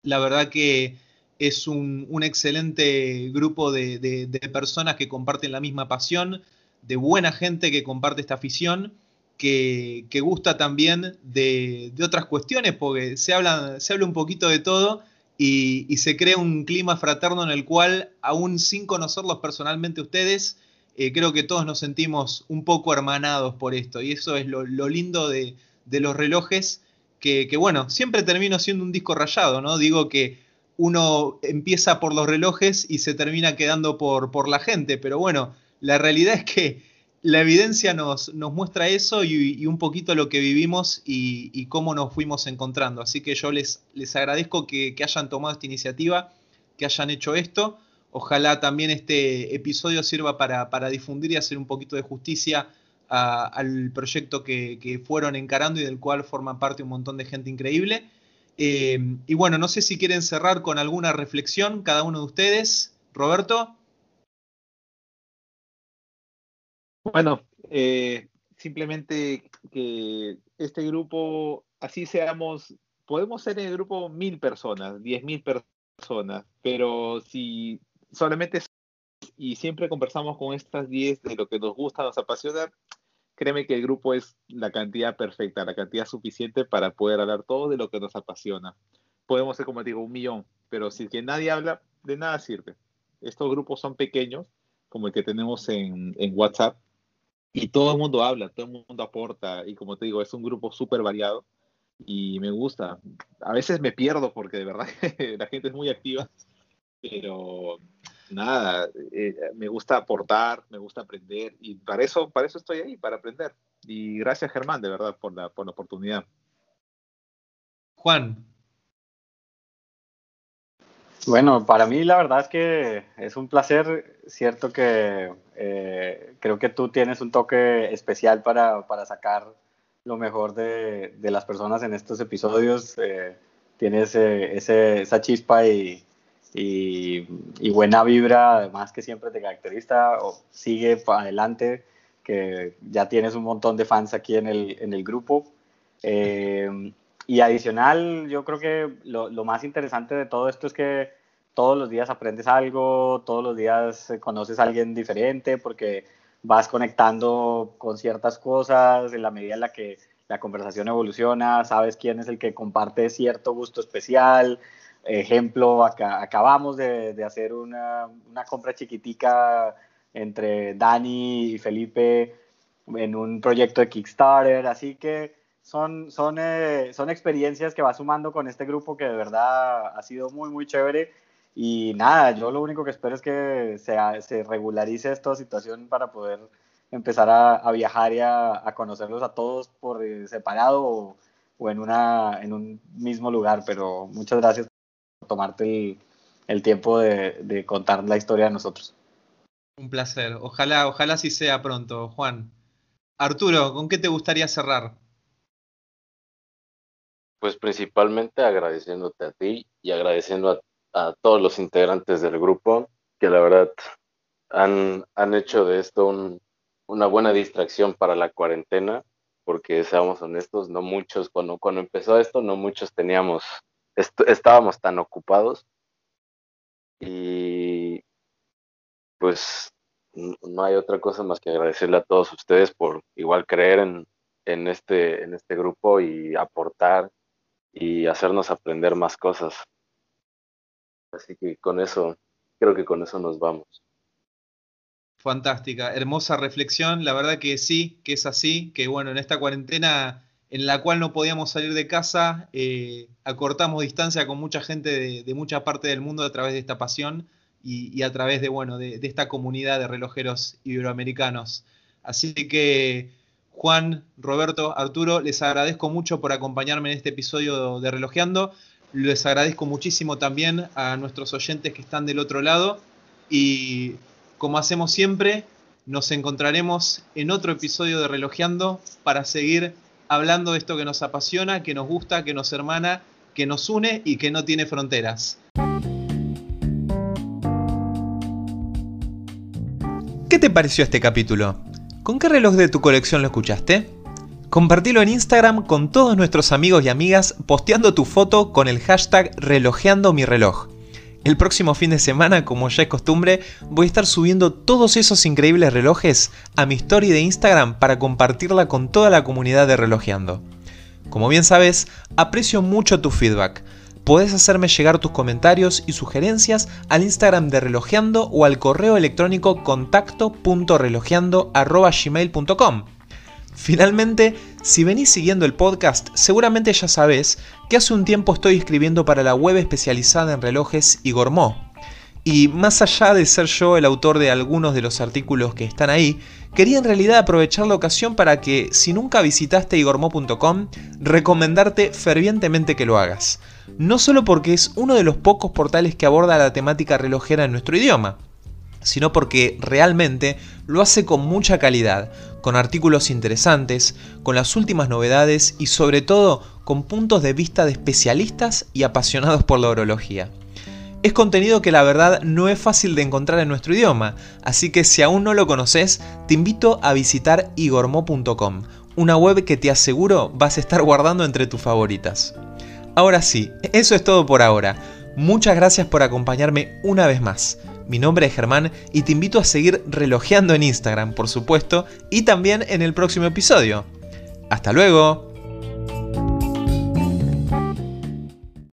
[SPEAKER 1] La verdad que es un, excelente grupo de, de, de, personas que comparten la misma pasión, de buena gente que comparte esta afición que, gusta también de, otras cuestiones, porque se habla, se habla un poquito de todo y, se crea un clima fraterno en el cual, aún sin conocerlos personalmente ustedes, eh, creo que todos nos sentimos un poco hermanados por esto. Y eso es lo, lindo de, los relojes, que, bueno, siempre termino siendo un disco rayado, ¿no? Digo que uno empieza por los relojes y se termina quedando por, por la gente, pero bueno, la realidad es que la evidencia nos, muestra eso y, un poquito lo que vivimos y, cómo nos fuimos encontrando. Así que yo les, les agradezco que, hayan tomado esta iniciativa, que hayan hecho esto. Ojalá también este episodio sirva para, difundir y hacer un poquito de justicia al proyecto que, fueron encarando y del cual forma parte un montón de gente increíble. Eh, y bueno, no sé si quieren cerrar con alguna reflexión cada uno de ustedes. Roberto.
[SPEAKER 3] Bueno, eh, simplemente que este grupo, así seamos, podemos ser en el grupo mil personas, diez mil personas, pero si solamente y siempre conversamos con estas diez de lo que nos gusta, nos apasiona, créeme que el grupo es la cantidad perfecta, la cantidad suficiente para poder hablar todo de lo que nos apasiona. Podemos ser, como digo, un millón, pero si que nadie habla, de nada sirve. Estos grupos son pequeños, como el que tenemos en, en WhatsApp, y todo el mundo habla, todo el mundo aporta y como te digo, es un grupo súper variado y me gusta. A veces me pierdo porque de verdad [LAUGHS] la gente es muy activa, pero nada, eh, me gusta aportar, me gusta aprender y para eso, para eso estoy ahí, para aprender. Y gracias Germán, de verdad, por la, por la oportunidad.
[SPEAKER 1] Juan,
[SPEAKER 4] bueno, para mí la verdad es que es un placer, cierto que eh, creo que tú tienes un toque especial para, para sacar lo mejor de, de, las personas en estos episodios, eh, tienes ese, esa chispa y, y, buena vibra, además que siempre te caracteriza, o sigue para adelante, que ya tienes un montón de fans aquí en el, en el grupo. Eh, y adicional, yo creo que lo, más interesante de todo esto es que todos los días aprendes algo, todos los días conoces a alguien diferente porque vas conectando con ciertas cosas en la medida en la que la conversación evoluciona, sabes quién es el que comparte cierto gusto especial. Ejemplo, acabamos de, de hacer una, una compra chiquitica entre Dani y Felipe en un proyecto de Kickstarter, así que son, son, eh, son experiencias que va sumando con este grupo que de verdad ha sido muy, muy chévere. Y nada, yo lo único que espero es que se, se regularice esta situación para poder empezar a, viajar y a, conocerlos a todos por eh, separado o, en, una, en un mismo lugar. Pero muchas gracias por tomarte el, tiempo de, de, contar la historia de nosotros.
[SPEAKER 1] Un placer. Ojalá, ojalá sí sea pronto, Juan. Arturo, ¿con qué te gustaría cerrar?
[SPEAKER 2] Pues principalmente agradeciéndote a ti y agradeciendo a, todos los integrantes del grupo que la verdad han, han hecho de esto una buena distracción para la cuarentena, porque seamos honestos, no muchos, cuando, cuando empezó esto, no muchos teníamos, estábamos tan ocupados. Y pues no hay otra cosa más que agradecerle a todos ustedes por igual creer en, en, este, en este grupo y aportar y hacernos aprender más cosas. Así que con eso, creo que con eso nos vamos.
[SPEAKER 1] Fantástica, hermosa reflexión, la verdad que sí, que es así, que bueno, en esta cuarentena en la cual no podíamos salir de casa, eh, acortamos distancia con mucha gente de, mucha parte del mundo a través de esta pasión y, a través de, bueno, de, de, esta comunidad de relojeros iberoamericanos. Así que Juan, Roberto, Arturo, les agradezco mucho por acompañarme en este episodio de Relojeando. Les agradezco muchísimo también a nuestros oyentes que están del otro lado. Y como hacemos siempre, nos encontraremos en otro episodio de Relojeando para seguir hablando de esto que nos apasiona, que nos gusta, que nos hermana, que nos une y que no tiene fronteras. ¿Qué te pareció este capítulo? ¿Con qué reloj de tu colección lo escuchaste? Compartilo en Instagram con todos nuestros amigos y amigas posteando tu foto con el hashtag relojeando mi reloj. El próximo fin de semana, como ya es costumbre, voy a estar subiendo todos esos increíbles relojes a mi story de Instagram para compartirla con toda la comunidad de Relojeando. Como bien sabes, aprecio mucho tu feedback. Podés hacerme llegar tus comentarios y sugerencias al Instagram de Relojeando o al correo electrónico contacto.relojeando.gmail.com. Finalmente, si venís siguiendo el podcast, seguramente ya sabés que hace un tiempo estoy escribiendo para la web especializada en relojes Igormó. Y más allá de ser yo el autor de algunos de los artículos que están ahí, quería en realidad aprovechar la ocasión para que, si nunca visitaste igormo.com, recomendarte fervientemente que lo hagas. No solo porque es uno de los pocos portales que aborda la temática relojera en nuestro idioma, sino porque realmente lo hace con mucha calidad, con artículos interesantes, con las últimas novedades y sobre todo con puntos de vista de especialistas y apasionados por la orología. Es contenido que la verdad no es fácil de encontrar en nuestro idioma, así que si aún no lo conoces, te invito a visitar igormo.com, una web que te aseguro vas a estar guardando entre tus favoritas. Ahora sí, eso es todo por ahora. Muchas gracias por acompañarme una vez más. Mi nombre es Germán y te invito a seguir relojeando en Instagram, por supuesto, y también en el próximo episodio. ¡Hasta luego!